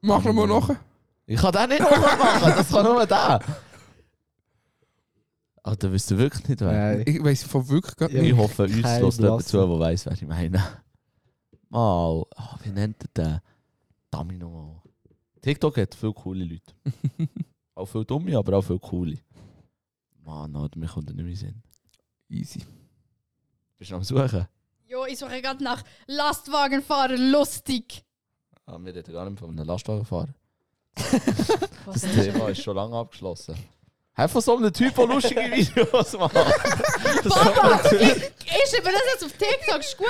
A: Machen wir mal nach.
B: Ich kann den nicht nachmachen, das kann nur der. Alter, wisst ihr wirklich nicht, wer?
F: Nein.
A: Ich weiss von wirklich gar
F: Ja.
B: Ich
A: nicht.
B: hoffe, uns
F: Kein
B: lässt jemand zu, der weiss, wer ich meine. Mal, ah, wie nennt er den? Dummy nochmal. TikTok hat viele coole Leute. auch viele dumme, aber auch viele coole. Mann, Alter, mir kommt er nicht mehr in den Sinn.
A: Easy.
B: Bist du noch am Suchen?
C: Jo, ich suche gerade nach Lastwagenfahrer lustig.
B: Ah, wir reden gar nicht von einem Lastwagenfahrer. Das Thema ist schon lange abgeschlossen. Einfach so einen Typ, der lustige Videos macht.
C: Papa, ich, ich schreibe das jetzt auf TikTok, ist gut.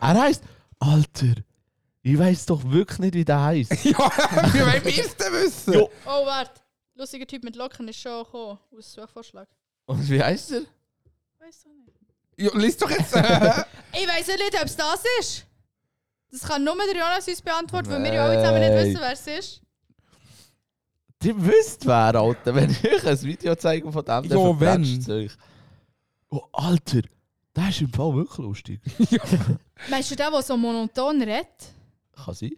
B: Er heisst, Alter, ich weiß doch wirklich nicht, wie der heisst.
A: ja, wie wollen wir es denn wissen?
B: Jo.
C: Oh, warte. Lustiger Typ mit Locken ist schon gekommen. Aus Suchvorschlag.
B: Und wie heisst er?
C: Weiß doch nicht.
A: Ja, lies doch jetzt. Äh,
C: Ich weiß ja nicht, ob es das ist. Das kann nur der Jonas uns beantworten, weil wir ja alle zusammen nicht wissen, wer es ist.
B: Die wisst wer, Alter. Wenn ich euch ein Video zeige von dem,
A: Ja,
B: dann
A: wenn.
B: verplätscht's euch. Oh, Alter, der ist im Fall wirklich lustig.
C: Meinst du den, der so monoton redet?
B: Kann sein.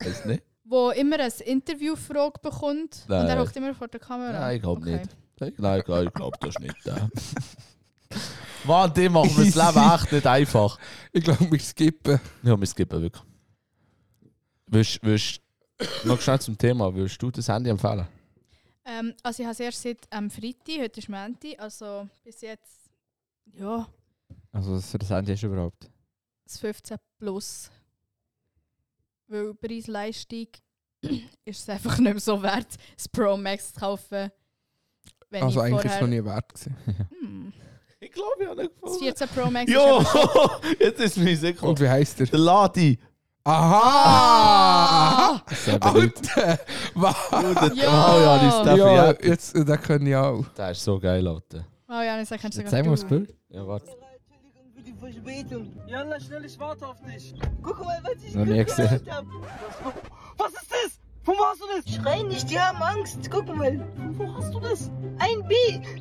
B: Weiß nicht.
C: Der immer ein Interviewfrage bekommt und
B: Nein.
C: er hockt immer vor der Kamera?
B: Nein, ich glaube
C: Okay.
B: nicht. Ich glaube, ich glaub, das ist nicht der. Mann, die machen mir das Leben echt nicht einfach.
A: ich glaube, wir skippen.
B: Ja, wir skippen wirklich. Willst, willst, noch schnell zum Thema, würdest du das Handy empfehlen?
C: Ähm, also ich habe es erst seit am Freitag, heute ist Montag, also bis jetzt, ja,
F: Also, was für das Handy hast du überhaupt?
C: das 15 Plus. Weil Preis-Leistung ist es einfach nicht mehr so wert, das Pro Max zu kaufen. Wenn
A: Also,
C: ich
A: eigentlich ist es noch nie wert gewesen.
C: Hm,
B: Ich glaube, ich habe nicht
C: das 14 Pro Max ist
B: Jo,
C: einfach
B: jetzt ist mir sicher.
A: Und wie heisst er?
B: Der Ladi.
A: Aha!
F: Beliebt.
A: Alter! Was?
C: Ja.
B: Oh ja, die ist der
A: Ja, jetzt, äh, den können ich auch.
B: Der ist so geil, Alter.
C: Oh ja, ich kannst du
F: Jetzt zeig mal das. Bild.
B: Ja, warte.
E: Entschuldigung für die Verspätung. Jalla, schnell, ich warte auf dich. Guck mal, was ich
F: Noch nie
E: gemacht
F: gesehen.
E: hab. Was ist das? Was hast du das? Schrei nicht, die haben Angst. Guck mal. Wo hast du das? Ein B.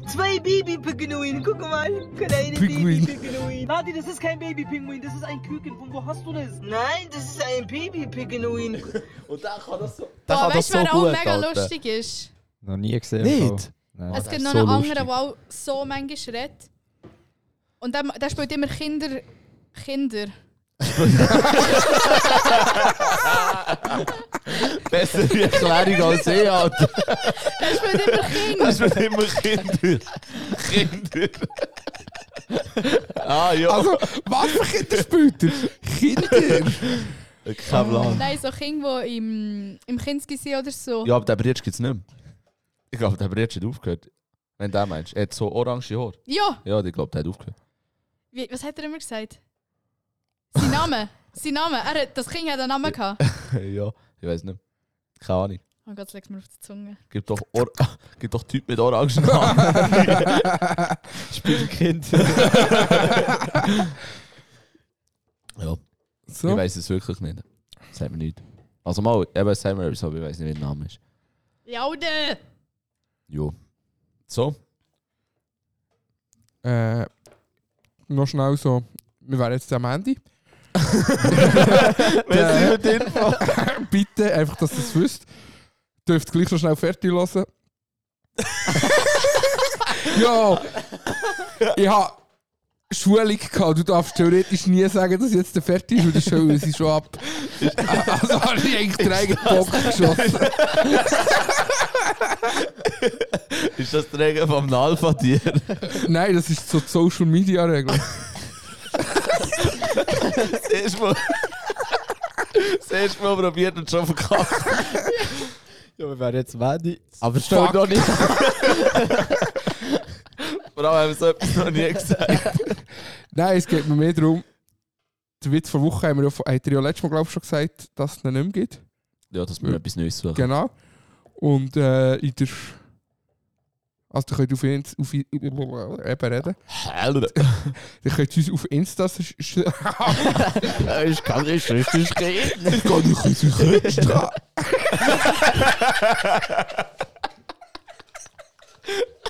E: Zwei Baby-Pinguine. Guck mal. Kleine
A: Pinguin.
E: Baby-Pinguin. Nadi, das ist kein Baby-Pinguin. Das ist ein Küken. Von wo hast du das? Nein, das ist ein Baby-Pinguin.
B: Und der kann das so.
C: Boah, weißt du, wer auch mega
B: Alter.
C: lustig ist?
F: Noch nie gesehen.
B: Nicht?
F: Nein.
C: es gibt noch
B: so
C: einen
B: lustig.
C: anderen, der auch so manchmal redet. Und der, der spielt immer Kinder. Kinder.
B: Bessere Erklärung als ich, Alter.
C: Der spielt immer Kinder.
B: Das wird immer Kinder. Kinder. ah, ja.
A: Also, was für Kinder spielt er? Kinder!
B: Kein Plan.
C: Nein, so Kinder, die im, im Kinski sind oder so.
B: Ja, aber den Bridge gibt es nicht mehr. Ich glaube, der Bridge hat aufgehört. Wenn du den meinst. Er hat so orange Haar.
C: Ja,
B: Ja, ich glaube, der hat aufgehört.
C: wie, was hat er immer gesagt? Sein Name. Sein Name. Er hat, das Kind hat einen Namen gehabt.
B: ja, ich weiß nicht. Keine Ahnung.
C: Oh Gott, leg's mir auf die Zunge.
B: Gibt doch, Or gibt doch Typ mit orangen Haaren.
F: Spielkind.
B: ja,
A: So.
B: ich weiß es wirklich nicht. Sagt mir nicht. Also mal, eben sagen wir etwas, aber ich weiß nicht, wie der Name ist.
C: Ja, oder?
B: Jo. So.
A: Äh, noch schnell so. Wir wären jetzt am Ende.
B: Wer ist mit Info?
A: Bitte, einfach, dass ihr es wisst. Dürft gleich noch schnell fertig hören. ja! Ich habe Schulung gehabt. Du darfst theoretisch nie sagen, dass jetzt der fertig ist, weil das Schule sie schon ab. Also habe ich eigentlich den eigenen Bock geschossen.
B: Ist das der Regen vom Alpha-Tier?
A: Nein, das ist so die Social Media Regel.
B: Das erste Mal. Das erste Mal probiert und schon verkackt.
F: ja, wir wären jetzt Wendy. Aber
A: Fuck.
F: stell noch nicht.
B: Vor allem haben wir so etwas noch nie gesagt.
A: Nein, es geht mir mehr darum. Der Witz vor Woche haben wir ja, hat er ja letztes Mal glaub ich, schon gesagt, dass es ihn nicht mehr gibt.
B: Ja, dass wir etwas Neues suchen.
A: Genau. Und äh, in der. Also, ihr könnt auf, Inst auf eben reden. Ihr könnt uns auf Insta.
F: Ich kann nicht richtig reden.
A: Ich kann nicht uns auf Insta.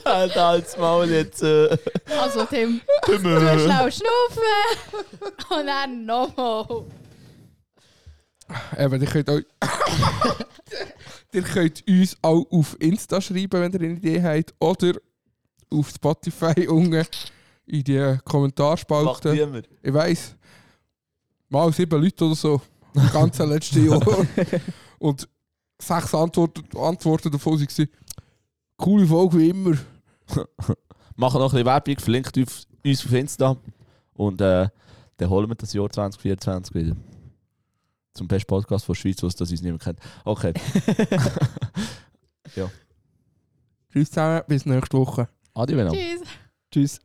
B: Alter, als Maul jetzt. Äh.
C: Also, Tim, du schnell schnaufen. Und dann nochmal.
A: Eben, ihr könnt, auch, ihr könnt uns auch auf Insta schreiben, wenn ihr eine Idee habt. Oder auf Spotify unten in die
B: Macht
A: Kommentarspalte.
B: niemand.
A: Ich weiss. Mal sieben Leute oder so. Im ganzen letzten Jahr. Und sechs Antworten, Antworten davon waren coole Folge wie immer.
B: Machen noch ein bisschen Werbung, verlinkt auf, uns auf Insta. Und äh, dann holen wir das Jahr 2024 wieder. Zum besten Podcast von der Schweiz, was das uns niemand kennt. Okay.
A: Tschüss zusammen, bis nächste Woche.
B: Adi, wenn
C: Tschüss.
F: Tschüss.